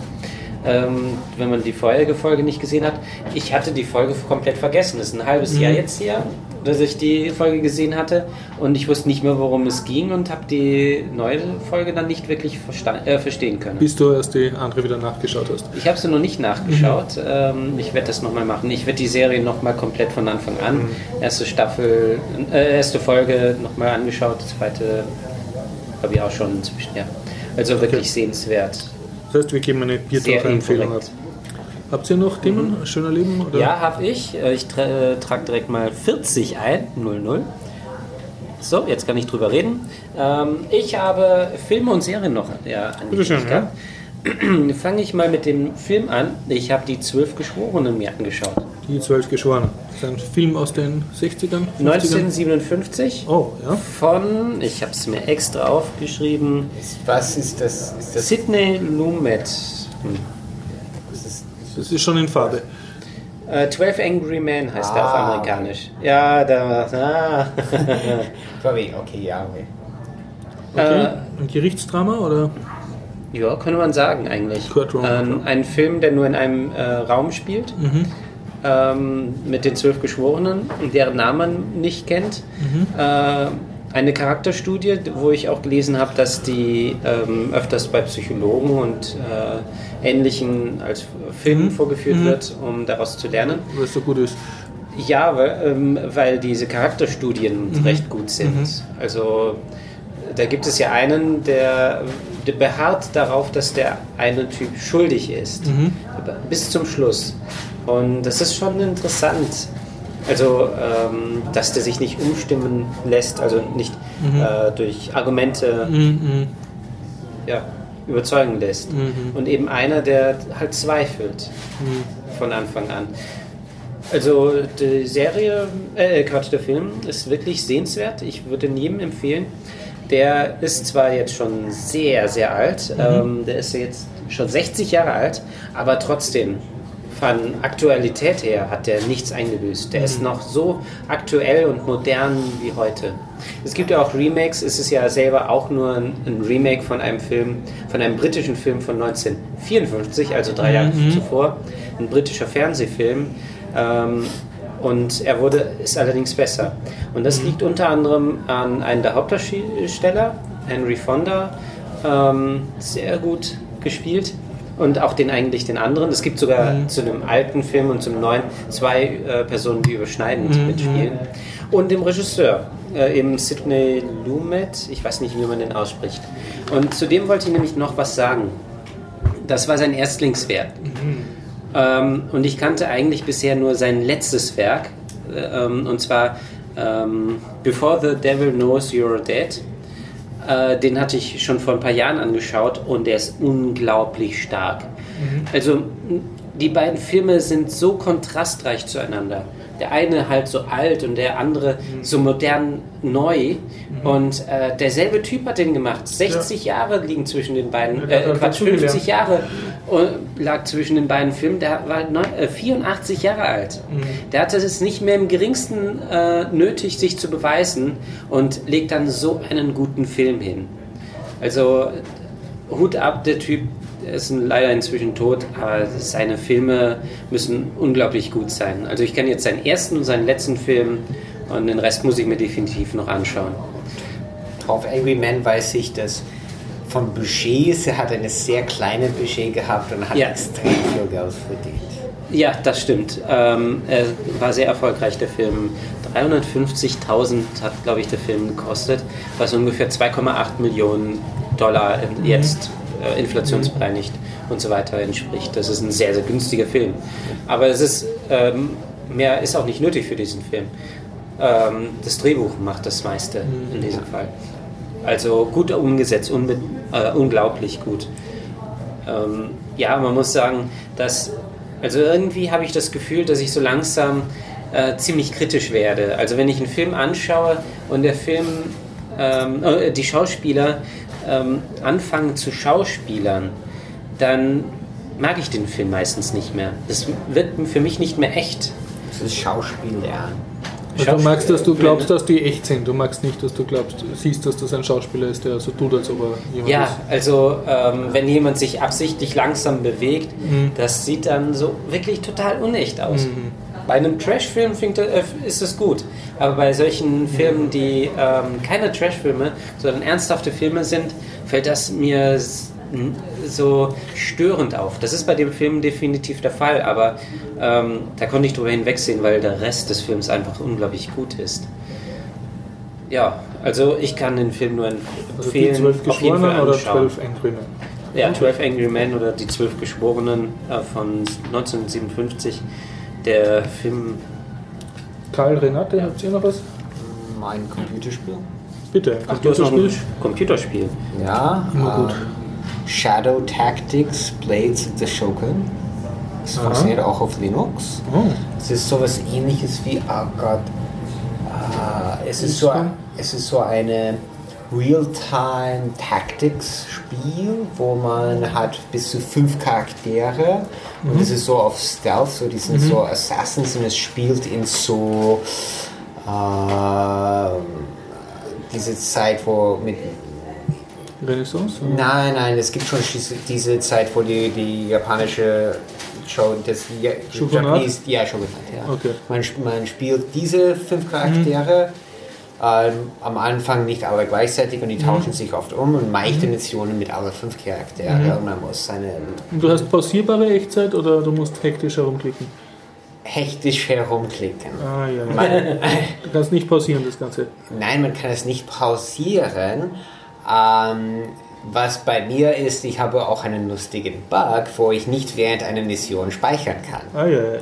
Ähm, wenn man die vorherige Folge nicht gesehen hat. Ich hatte die Folge komplett vergessen. Das ist ein halbes Jahr jetzt hier, dass ich die Folge gesehen hatte und ich wusste nicht mehr, worum es ging und habe die neue Folge dann nicht wirklich äh, verstehen können. Bis du erst die andere wieder nachgeschaut hast. Ich habe sie noch nicht nachgeschaut. Ähm, ich werde das nochmal machen. Ich werde die Serie nochmal komplett von Anfang an. Erste Staffel, äh, erste Folge nochmal angeschaut, die zweite habe ich auch schon inzwischen, ja. Also wirklich sehenswert. Das heißt, wir geben eine Biertaucher-Empfehlung ab. Habt ihr noch Themen? Schöner Leben? Oder? Ja, habe ich. Äh, Ich tra äh, trage direkt mal 40 ein, 00. So, jetzt kann ich drüber reden. Ähm, ich habe Filme und Serien noch ja, Bitteschön, angekündigt gehabt. Fange ich mal mit dem Film an. Ich habe die Zwölf Geschworenen mir angeschaut. Die zwölf Geschworenen. Das ist ein Film aus den 60ern? 50ern? 1957 Oh, ja. von, ich habe es mir extra aufgeschrieben, Was ist das? Ist das, Sidney Lumet. Hm. das ist, Das ist schon in Farbe. Äh, 12 Angry Men heißt er auf Ah, amerikanisch. Ja, da ah. <laughs> okay, okay, ja, okay. Okay. Äh, ein Gerichtsdrama oder? Ja, könnte man sagen eigentlich. Courtroom, Ähm, ein Film, der nur in einem äh, Raum spielt, ähm, mit den zwölf Geschworenen, deren Namen man nicht kennt. Äh, eine Charakterstudie, wo ich auch gelesen habe, dass die ähm, öfters bei Psychologen und äh, Ähnlichen als Film vorgeführt wird, um daraus zu lernen. Weil es so gut ist. Ja, weil, ähm, weil diese Charakterstudien recht gut sind. Also da gibt es ja einen, der, der beharrt darauf, dass der eine Typ schuldig ist. Bis zum Schluss. Und das ist schon interessant. Also, ähm, dass der sich nicht umstimmen lässt, also nicht äh, durch Argumente ja, überzeugen lässt. Und eben einer, der halt zweifelt von Anfang an. Also die Serie, äh Quatsch, der Film ist wirklich sehenswert. Ich würde jedem empfehlen. Der ist zwar jetzt schon sehr, sehr alt, ähm, der ist jetzt schon 60 Jahre alt, aber trotzdem von Aktualität her hat der nichts eingebüßt. Der ist noch so aktuell und modern wie heute. Es gibt ja auch Remakes, es ist ja selber auch nur ein, ein Remake von einem Film, von einem britischen Film von 1954, also drei Jahre zuvor, ein britischer Fernsehfilm. Ähm, und er wurde, ist allerdings besser. Und das liegt unter anderem an einem der Hauptdarsteller, Henry Fonda, ähm, sehr gut gespielt. Und auch den eigentlich den anderen. Es gibt sogar zu einem alten Film und zum neuen zwei äh, Personen, die überschneidend mitspielen. Und dem Regisseur, äh, eben Sidney Lumet, ich weiß nicht, wie man den ausspricht. Und zu dem wollte ich nämlich noch was sagen. Das war sein Erstlingswerk. Ähm, und ich kannte eigentlich bisher nur sein letztes Werk, äh, ähm, und zwar ähm, Before the Devil Knows You're Dead. Äh, den hatte ich schon vor ein paar Jahren angeschaut und der ist unglaublich stark. Also m- die beiden Filme sind so kontrastreich zueinander. Der eine halt so alt und der andere so modern neu. Und äh, derselbe Typ hat den gemacht. 60 Jahre liegen zwischen den beiden, äh, Quatsch, dazugelernt. 50 Jahre äh, lag zwischen den beiden Filmen. Der war neun, äh, 84 Jahre alt. Der hatte es nicht mehr im geringsten äh, nötig, sich zu beweisen und legt dann so einen guten Film hin. Also Hut ab, der Typ ist leider inzwischen tot, aber seine Filme müssen unglaublich gut sein. Also ich kann jetzt seinen ersten und seinen letzten Film und den Rest muss ich mir definitiv noch anschauen. Auf Angry Man weiß ich, dass von Budgets, er hat eine sehr kleine Budget gehabt und hat Ja. extrem viel Geld verdient. Ja, das stimmt. Ähm, er war sehr erfolgreich, der Film. 350.000 hat, glaube ich, der Film gekostet, was ungefähr 2,8 Millionen Dollar in- jetzt äh, inflationsbereinigt und so weiter entspricht. Das ist ein sehr, sehr günstiger Film. Aber es ist, ähm, mehr ist auch nicht nötig für diesen Film. Ähm, das Drehbuch macht das meiste in diesem Fall. Also gut umgesetzt, äh, unglaublich gut. Ähm, ja, man muss sagen, dass, also irgendwie habe ich das Gefühl, dass ich so langsam äh, ziemlich kritisch werde. Also wenn ich einen Film anschaue und der Film, ähm, äh, die Schauspieler ähm, anfangen zu schauspielern, dann mag ich den Film meistens nicht mehr. Das wird für mich nicht mehr echt. Das ist Schauspiel lernen. Also du magst, dass du glaubst, dass die echt sind. Du magst nicht, dass du glaubst, siehst, dass das ein Schauspieler ist, der so tut, als ob er jemand Ja, ist. also ähm, wenn jemand sich absichtlich langsam bewegt, Mhm. das sieht dann so wirklich total unecht aus. Bei einem Trash-Film äh, ist es gut, aber bei solchen Filmen, die ähm, keine Trash-Filme, sondern ernsthafte Filme sind, fällt das mir so störend auf. Das ist bei dem Film definitiv der Fall, aber ähm, da konnte ich drüber hinwegsehen, weil der Rest des Films einfach unglaublich gut ist. Ja, also ich kann den Film nur Also empfehlen. die zwölf auf jeden Fall Geschworenen oder zwölf Angry Men? Ja, 12 Angry Men oder die zwölf Geschworenen äh, von 1957. Der Film, Karl Renate, habt ihr noch was? Mein Computerspiel. Bitte, ach, du hast noch ein Computerspiel? Computerspiel. Ja. Immer gut. äh, Shadow Tactics Blades of the Shogun. Das Aha. funktioniert auch auf Linux. Oh. Es ist sowas ähnliches wie, oh Gott, ah, es, ist so, es ist so eine Real-Time Tactics-Spiel, wo man hat bis zu fünf Charaktere und es ist so auf Stealth, so die sind so Assassins und es spielt in so ähm, diese Zeit, wo mit Renaissance? Nein, nein, es gibt schon diese, Zeit, wo die, die japanische Show, das? Japanese, ja, Shogunat, ja. Okay. Man, man spielt diese fünf Charaktere. Ähm, am Anfang nicht alle gleichzeitig und die tauschen sich oft um und manche Missionen mit alle fünf Charaktere und man muss seine Und du hast pausierbare Echtzeit oder du musst hektisch herumklicken? hektisch herumklicken. Ah ja. ja. Man, Du kannst nicht pausieren, das Ganze. Nein, man kann es nicht pausieren. Ähm, was bei mir ist, ich habe auch einen lustigen Bug, wo ich nicht während einer Mission speichern kann. Ah ja, ja.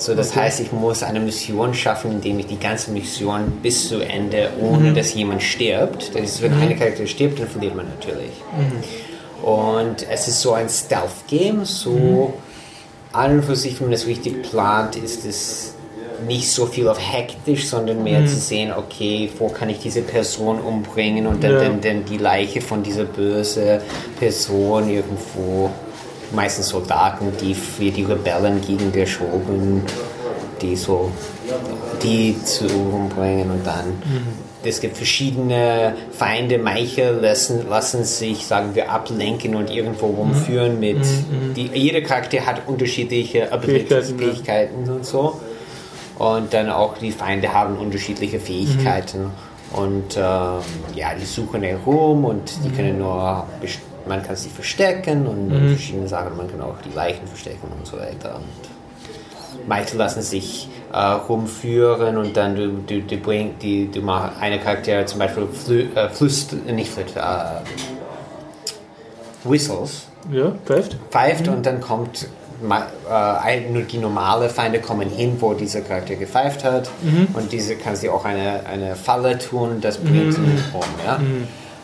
So, das heißt, ich muss eine Mission schaffen, indem ich die ganze Mission bis zu Ende, ohne dass jemand stirbt. Das ist, wenn eine Charakter stirbt, dann verliert man natürlich. Und es ist so ein Stealth-Game, so an und für sich, wenn man das richtig plant, ist es nicht so viel auf hektisch, sondern mehr zu sehen, okay, wo kann ich diese Person umbringen und dann, Ja. dann, dann die Leiche von dieser bösen Person irgendwo, meistens Soldaten, die für die Rebellen gegen die so, die zu umbringen und dann es gibt verschiedene Feinde, manche lassen, lassen sich, sagen wir, ablenken und irgendwo rumführen mit, die, jeder Charakter hat unterschiedliche Fähigkeiten, ja. Und so. Und dann auch die Feinde haben unterschiedliche Fähigkeiten. Und ähm, ja, die suchen herum und die können nur, man kann sie verstecken und verschiedene Sachen, man kann auch die Leichen verstecken und so weiter. Und manche lassen sich äh, rumführen und dann du, du, du bringst die, du machst eine Charakter zum Beispiel flü, äh, flüst, nicht flüst, äh, whistles Ja, pfeift. pfeift und dann kommt äh, nur die normale Feinde kommen hin, wo dieser Charakter gepfeift hat und diese kann sie auch eine, eine Falle tun, das bringt sie um. Ja?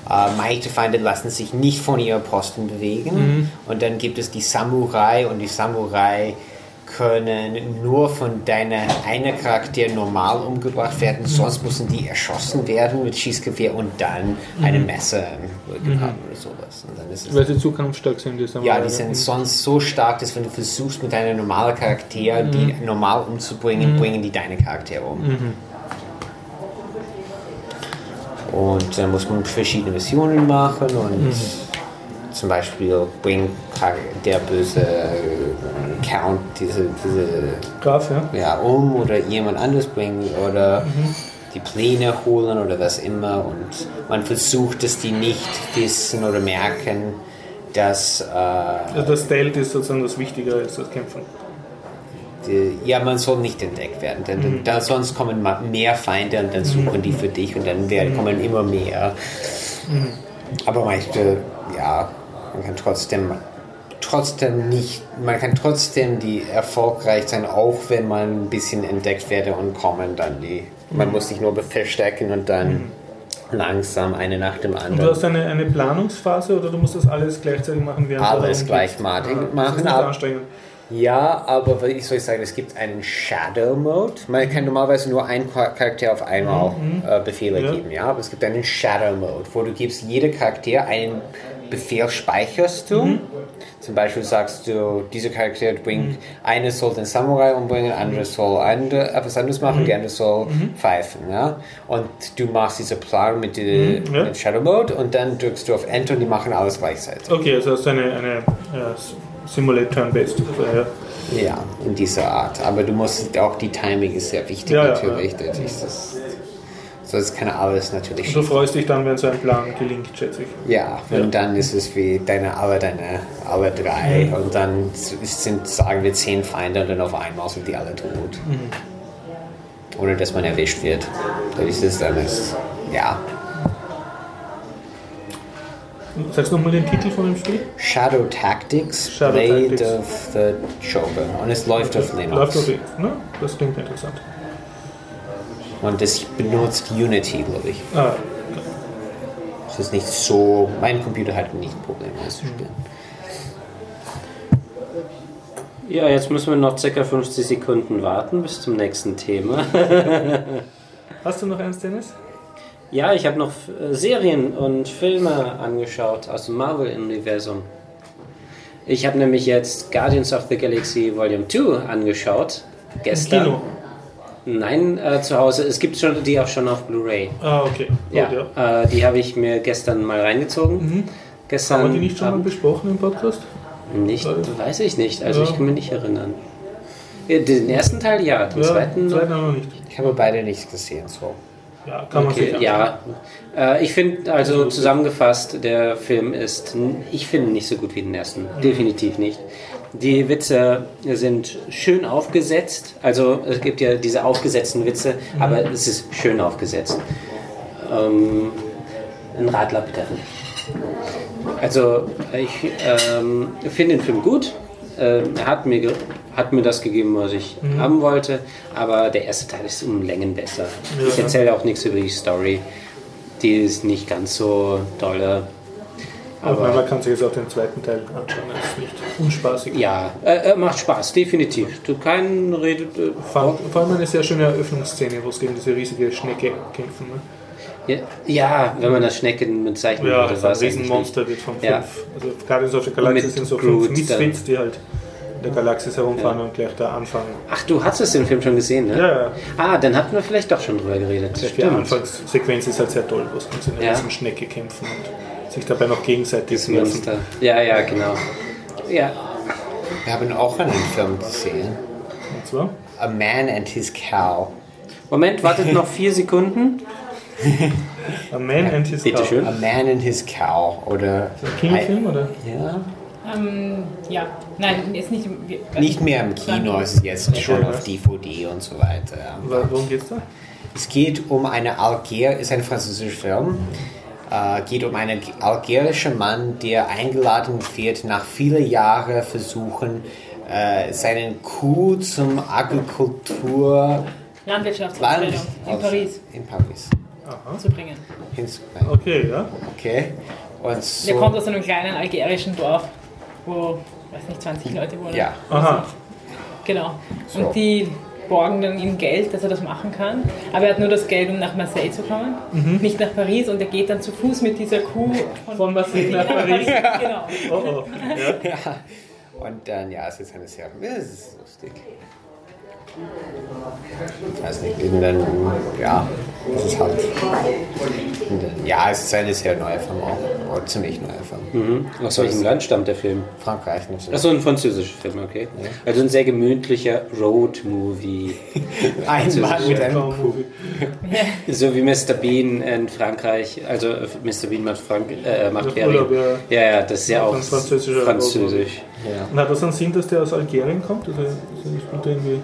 Äh, manche Feinde lassen sich nicht von ihrem Posten bewegen. Und dann gibt es die Samurai und die Samurai können nur von deiner einen Charakter normal umgebracht werden, sonst müssen die erschossen werden mit Schießgewehr und dann eine Messer im Rücken haben oder sowas. Und dann ist es Weil sie zu kampfstark sind, die Samurai. ja, die sind sonst so stark, dass wenn du versuchst, mit deinem normalen Charakter die normal umzubringen, bringen die deine Charaktere um. Und dann muss man verschiedene Missionen machen und zum Beispiel bringt der böse Count diese, diese Graf, ja. ja, um oder jemand anderes bringen oder die Pläne holen oder was immer und man versucht, dass die nicht wissen oder merken, dass äh, Also das Stealth ist sozusagen das Wichtigere als das Kämpfen. Die, ja, man soll nicht entdeckt werden, denn denn da, sonst kommen mehr Feinde und dann suchen die für dich und dann werden, kommen immer mehr. Aber manche, ja, man kann trotzdem trotzdem nicht, man kann trotzdem die erfolgreich sein, auch wenn man ein bisschen entdeckt werde und kommen dann die. Man muss sich nur verstecken und dann langsam eine nach dem Und du anderen. hast eine, eine Planungsphase oder du musst das alles gleichzeitig machen, während Alles herumgehst? gleichmatig Ah, Das machen, ist anstrengend. Ja, aber was ich soll sagen, es gibt einen Shadow Mode. Man kann normalerweise nur einen Char- Charakter auf einmal äh, Befehle Ja. geben, ja. Aber es gibt einen Shadow Mode, wo du gibst jedem Charakter einen Befehl speicherst du. Zum Beispiel sagst du, dieser Charakter bringt, eine soll den Samurai umbringen, andere soll andere, etwas anderes machen, die andere soll pfeifen. Ja? Und du machst diese Plan mit, die, ja. mit Shadow Mode und dann drückst du auf Enter und die machen alles gleichzeitig. Okay, also das ist eine, eine ja, Simulate Turn-Based. Also, ja. Ja, in dieser Art. Aber du musst auch die Timing ist sehr wichtig Ja, ja, natürlich. Das ist das, so das kann alles natürlich Du freust dich dann, wenn so ein Plan gelingt, schätze ich. Ja, und dann ist es wie deine alle deine alle drei und dann sind sagen wir zehn Feinde und dann auf einmal sind die alle tot. Ohne dass man erwischt wird. Das ist es dann ist ja Sagst du nochmal den Titel von dem Spiel? Shadow Tactics, Shadow Blade Tactics. of the Shogun und es läuft auf Linux. Läuft auf Linux, ne? Das klingt interessant. Und das benutzt Unity, glaube ich. Ah, Es ist nicht so, mein Computer hat nicht Probleme das zu spielen. Ja, jetzt müssen wir noch ca. 50 Sekunden warten bis zum nächsten Thema. hast du noch eins, Dennis? Ja, ich habe noch äh, Serien und Filme angeschaut aus dem Marvel-Universum. Ich habe nämlich jetzt Guardians of the Galaxy Volume 2 angeschaut. Gestern. Kino. Nein, äh, zu Hause. Es gibt schon die auch schon auf Blu-ray. Ah, okay. Gut, Ja, ja. Äh, die habe ich mir gestern mal reingezogen. Gestern Haben wir die nicht schon mal besprochen im Podcast? Nicht, weiß ich nicht. Also Ja. ich kann mich nicht erinnern. Ja, Den ersten Teil ja, den zweiten. zweiten noch nicht. Ich habe beide nicht gesehen, so. Ja, kann man Okay, sich ja. Äh, ich finde, also zusammengefasst, der Film ist, ich finde nicht so gut wie den ersten. Definitiv nicht. Die Witze sind schön aufgesetzt. Also es gibt ja diese aufgesetzten Witze, aber es ist schön aufgesetzt. Ähm, ein Radler bitte. Also ich ähm, finde den Film gut. Ähm, er hat mir, hat mir das gegeben, was ich haben wollte. Aber der erste Teil ist um Längen besser. Ich Ja. erzähle auch nichts über die Story. Die ist nicht ganz so dolle. Aber Aber man kann sich jetzt auch den zweiten Teil anschauen. Das ist nicht unspaßig. ja, äh, äh, macht Spaß, definitiv. Du keinen redet. Äh, Vor, vor allem eine sehr schöne Eröffnungsszene, wo es gegen diese riesige Schnecke kämpfen. Ne? Ja, ja, wenn man das Schnecken mit zeichnen Ja, würde, war ein es nicht. Riesenmonster wird von fünf. Ja. Also Guardians of the Galaxy Mit sind so Groot fünf Misfits, die halt in der Galaxis herumfahren und gleich da anfangen. Ach, du hattest den Film schon gesehen, ne? Ja, ja. Ah, dann hatten wir vielleicht doch schon drüber geredet. Die Anfangssequenz ist halt sehr toll, wo es mit so einer Ja. riesen Schnecke kämpfen und sich dabei noch gegenseitig Das. Monster. Ja, ja, genau. Ja, Wir haben auch einen Film gesehen. Und zwar? A Man and His Cow. Moment, wartet noch vier Sekunden. A Man and His Bitte Cow. schön. A Man and His Cow. Oder. Kinofilm oder? Ja. Ähm, ja, nein, jetzt nicht. im- wir- Nicht mehr im Kino, es ist jetzt schon Ja. auf DVD und so weiter. Worum geht's da? Es geht um eine Alger, ist ein französischer Film. Äh, geht um einen algerischen Mann, der eingeladen wird, nach vielen Jahren versuchen, äh, seinen Kuh zum Agrikultur Landwirtschaftsausbildung in Paris In Paris. Zu bringen. Ins- Okay, ja. Okay. Und Der so, kommt aus einem kleinen algerischen Dorf, wo, weiß nicht, 20 Leute wohnen. ja. Aha. Genau. So. Und die borgen dann ihm Geld, dass er das machen kann. Aber er hat nur das Geld, um nach Marseille zu kommen, nicht nach Paris. Und er geht dann zu Fuß mit dieser Kuh von, Von Marseille nach Paris. <laughs> genau. Oh oh. Ja. <laughs> ja. Und dann, ja, es ist eine sehr, es ist lustig. Ich weiß nicht, und dann, ja, es ist halt, ja, es ist eine sehr neue Film auch, oder ziemlich neue Film. Mhm. Aus welchem Land stammt der Film? Frankreich natürlich. Achso, ein französischer Film, okay. Also ein sehr gemütlicher Road-Movie. <laughs> Ein Mann mit einem Kuh. <laughs> So wie Mr. Bean in Frankreich. Also äh, Mr. Bean macht, Frank äh, macht Das Ferien. Urlaub, ja. Ja, ja, das ist ja Auch französisch. Ja. Und hat das einen Sinn, dass der aus Algerien kommt? Also, also spielt er irgendwie...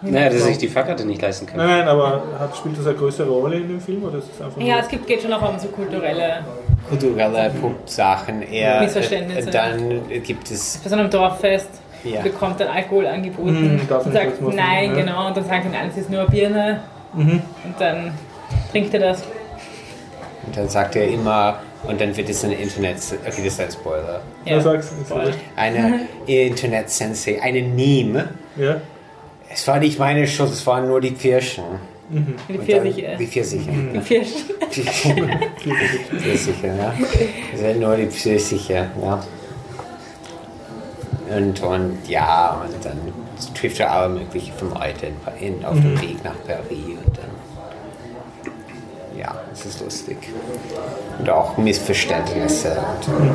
Naja, dass er sich die Fahrkarte nicht leisten kann. Nein, nein, aber hat, spielt das eine größere Rolle in dem Film? Oder ist es einfach Ja, es gibt, geht schon auch um so kulturelle. Kulturelle Sachen, eher, Missverständnisse. äh, dann gibt es, Bei so einem Dorffest Ja. bekommt dann Alkohol angeboten Hm, darf und sagt nein, ja. genau. Und dann sagt er, nein, es ist nur eine Birne. Mhm. Und dann trinkt er das. und dann sagt er immer, und dann wird es ein Internet, okay, das ist ein Spoiler, Ja, sag's. voll. eine <laughs> Internet-Sensei, eine Meme, Ja. Es war nicht meine Schuld, es waren nur die Kirschen. Die Und Pfirsiche. dann- Die Pfirsiche. Die Pfirsich. Pfirsiche, ja. Das sind nur die Pfirsiche, ja. Und, und ja, und dann trifft er alle möglichen von Leuten in, auf dem Weg nach Paris und dann. Ja, es ist lustig. Und auch Missverständnisse. Und, und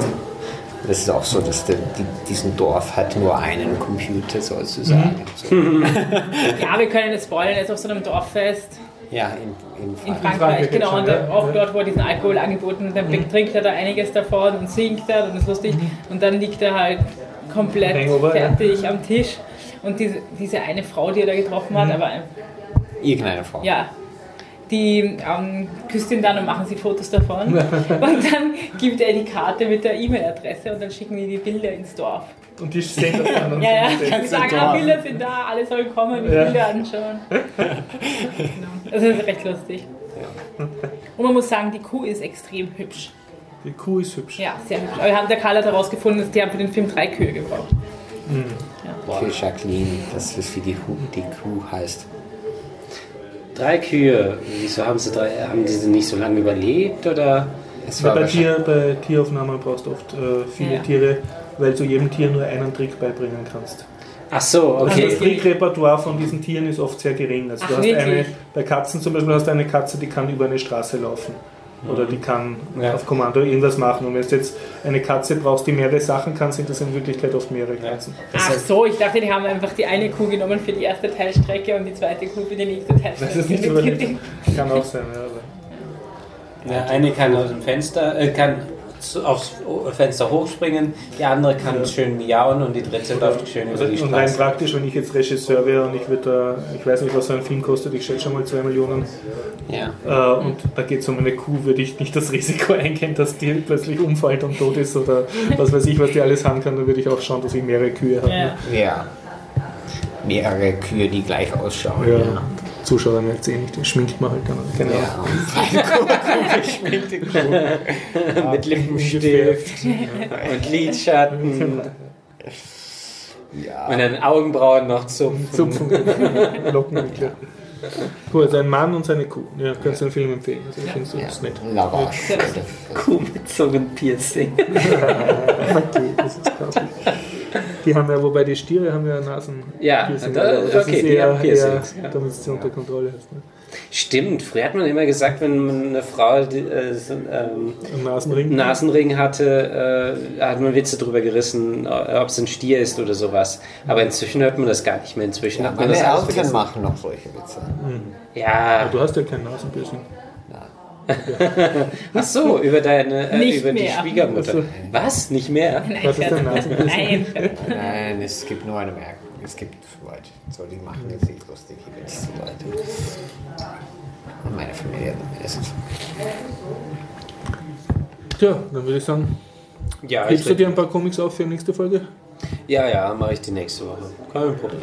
das ist auch so, dass der, die, diesen Dorf hat nur einen Computer sozusagen. So, <laughs> Ja, wir können jetzt spoilern, jetzt auf so einem Dorffest ja, in, in in Frankreich. Frankreich, Frankreich genau. schon, Und ja. auch Ja. dort, wo er diesen Alkohol angeboten hat, dann trinkt er da einiges davon und singt da und ist lustig. Und dann liegt er halt komplett Hangover, ja. fertig am Tisch. Und diese, diese eine Frau, die er da getroffen hat, aber Irgendeine Frau. ja, die ähm, küsst ihn dann und machen sie Fotos davon. <laughs> und dann gibt er die Karte mit der E-Mail-Adresse und dann schicken die die Bilder ins Dorf. Und die sehen das dann. und <laughs> Ja, ja, die sagen, ah, Bilder sind da, alle sollen kommen, die Ja. Bilder anschauen. <laughs> Das ist recht lustig. Und man muss sagen, die Kuh ist extrem hübsch. Die Kuh ist hübsch. Ja, sehr hübsch. Aber wir haben, der Karl hat herausgefunden, dass die haben für den Film drei Kühe gebraucht. Für Jacqueline, das ist wie die, Hu- die Kuh heißt. Drei Kühe. Wieso haben sie drei? Haben diese nicht so lange überlebt oder? Es war bei, Tier, bei Tieraufnahmen brauchst du oft äh, viele Ja. Tiere, weil du jedem Tier nur einen Trick beibringen kannst. Ach so, Also das okay. Trickrepertoire von diesen Tieren ist oft sehr gering. Also du Ach, hast wirklich? eine, bei Katzen zum Beispiel hast du eine Katze, die kann über eine Straße laufen. Oder die kann Ja. auf Kommando irgendwas machen. Und wenn du jetzt eine Katze brauchst, die mehrere Sachen kann, sind das in Wirklichkeit oft mehrere Katzen. Ach so, ich dachte, die haben einfach die eine Kuh genommen für die erste Teilstrecke und die zweite Kuh für die nächste Teilstrecke. Das ist nicht überlegt. <laughs> Kann auch sein, ja. Ja, eine kann aus dem Fenster, äh, kann aufs Fenster hochspringen, die andere kann schön miauen und die dritte läuft schön Also, über die und rein Straße. praktisch, wenn ich jetzt Regisseur wäre und ich würde da, ich weiß nicht, was so ein Film kostet, ich schätze schon mal 2 Millionen, Ja. äh, und da geht es um eine Kuh, würde ich nicht das Risiko <laughs> eingehen, dass die plötzlich umfällt und tot ist oder was weiß ich, was die alles haben kann, dann würde ich auch schauen, dass ich mehrere Kühe habe. Ja. Ja. Mehrere Kühe, die gleich ausschauen. Ja. Ja. Zuschauer merkt es eh nicht, den schminkt man halt dann. Ahnung. Ja. <laughs> Mit Lippenstift und Lidschatten ja. und dann Augenbrauen noch zum. Zupfen, Lockenwickler. Gut, also ein Mann und seine Kuh. Ja, kannst du den Film empfehlen. Also ich finde Ja. das nett. Lavage. Kuh mit Zungenpiercing. <laughs> Okay, das ist krass. Die haben ja, wobei die Stiere haben ja Nasen. Ja, da- aber das okay, ist die eher, haben Piercings, eher ja. damit es sie unter Kontrolle hast. Ne? Stimmt, früher hat man immer gesagt, wenn man eine Frau die, äh, so, ähm, Ein Nasenring. einen Nasenring hatte, äh, hat man Witze drüber gerissen, ob es ein Stier ist oder sowas. Aber inzwischen hört man das gar nicht mehr. Inzwischen hat man Meine das Eltern machen noch solche Witze. Ja, Du hast ja kein Nasenpiercing. <laughs> ach so, über deine, äh, Nicht über die mehr. Schwiegermutter. Also- Was? Nicht mehr? <laughs> Was ist denn? Nein. Nein, es gibt nur eine Merkung. Es gibt Leute, so, die machen jetzt nicht lustig über diese Leute. Und meine Familie ist es. Tja, dann würde ich sagen, Ja, hebst du dir ein paar Comics auf für die nächste Folge? ja, ja, mache ich die nächste Woche. Kein Problem.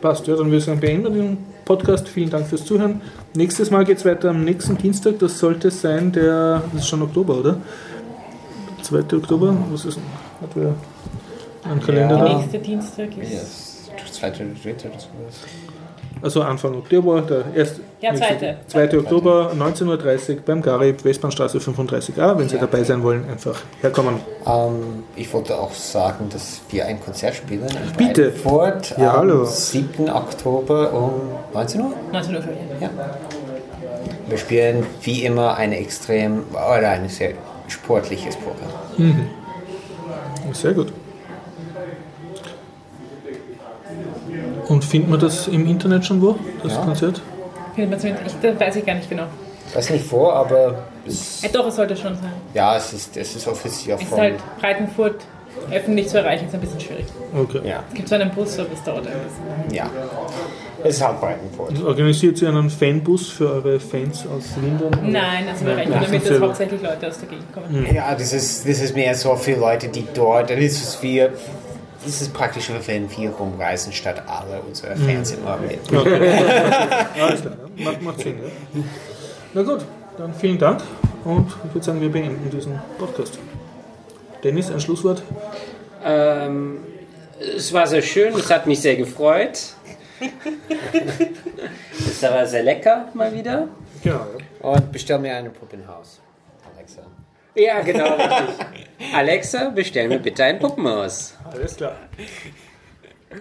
Passt, ja, dann würde ich sagen, beenden wir den Podcast. Vielen Dank fürs Zuhören. Nächstes Mal geht es weiter am nächsten Dienstag. Das sollte sein der, das ist schon Oktober, oder? 2. Oktober? Was ist denn? Hat wer einen Kalender Der da? nächste Dienstag ist. Das zweite oder dritte oder sowas. Also Anfang Oktober, der erste. Ja, nächste- zweite. 2. Oktober, 19.30 Uhr beim Garib, Westbahnstraße 35a. Wenn Sie dabei sein wollen, einfach herkommen. Ähm, ich wollte auch sagen, dass wir ein Konzert spielen in Bitte. Breitenfurt Ja, am hallo. 7. Oktober um 19 Uhr. 19 Uhr. Ja. Wir spielen wie immer ein extrem oder ein sehr sportliches Programm. Sehr gut. Und findet man das im Internet schon wo, das Ja. Konzert? Findet man zumindest- Ich, das weiß ich gar nicht genau. Weiß nicht vor, aber es, Äh, doch, es sollte schon sein. ja, es ist, es ist offiziell Es ist halt Breitenfurt öffentlich zu erreichen, ist ein bisschen schwierig. Okay. Ja, Es gibt so einen Bus, aber es dauert ein bisschen. ja. Es ist halt Breitenfurt. Organisiert ihr einen Fanbus für eure Fans aus Lindern? Nein, also wir rechnen damit, dass hauptsächlich Leute aus der Gegend kommen. Ja, das ist, das ist mehr so für Leute, die dort. Das ist wie. Das ist praktisch, wenn wir rumreisen, statt alle unsere Fans immer mit. <laughs> Okay. Alles klar, ja. macht, macht Sinn. Ja. Na gut, dann vielen Dank und ich würde sagen, wir beenden diesen Podcast. Dennis, ein Schlusswort? Ähm, es war sehr schön, es hat mich sehr gefreut. <laughs> Ist aber sehr lecker, mal wieder. Genau, ja. Und bestell mir eine Puppenhaus, Alexa. Ja, genau, richtig. Alexa, bestell mir bitte ein Puppenhaus. Alles klar.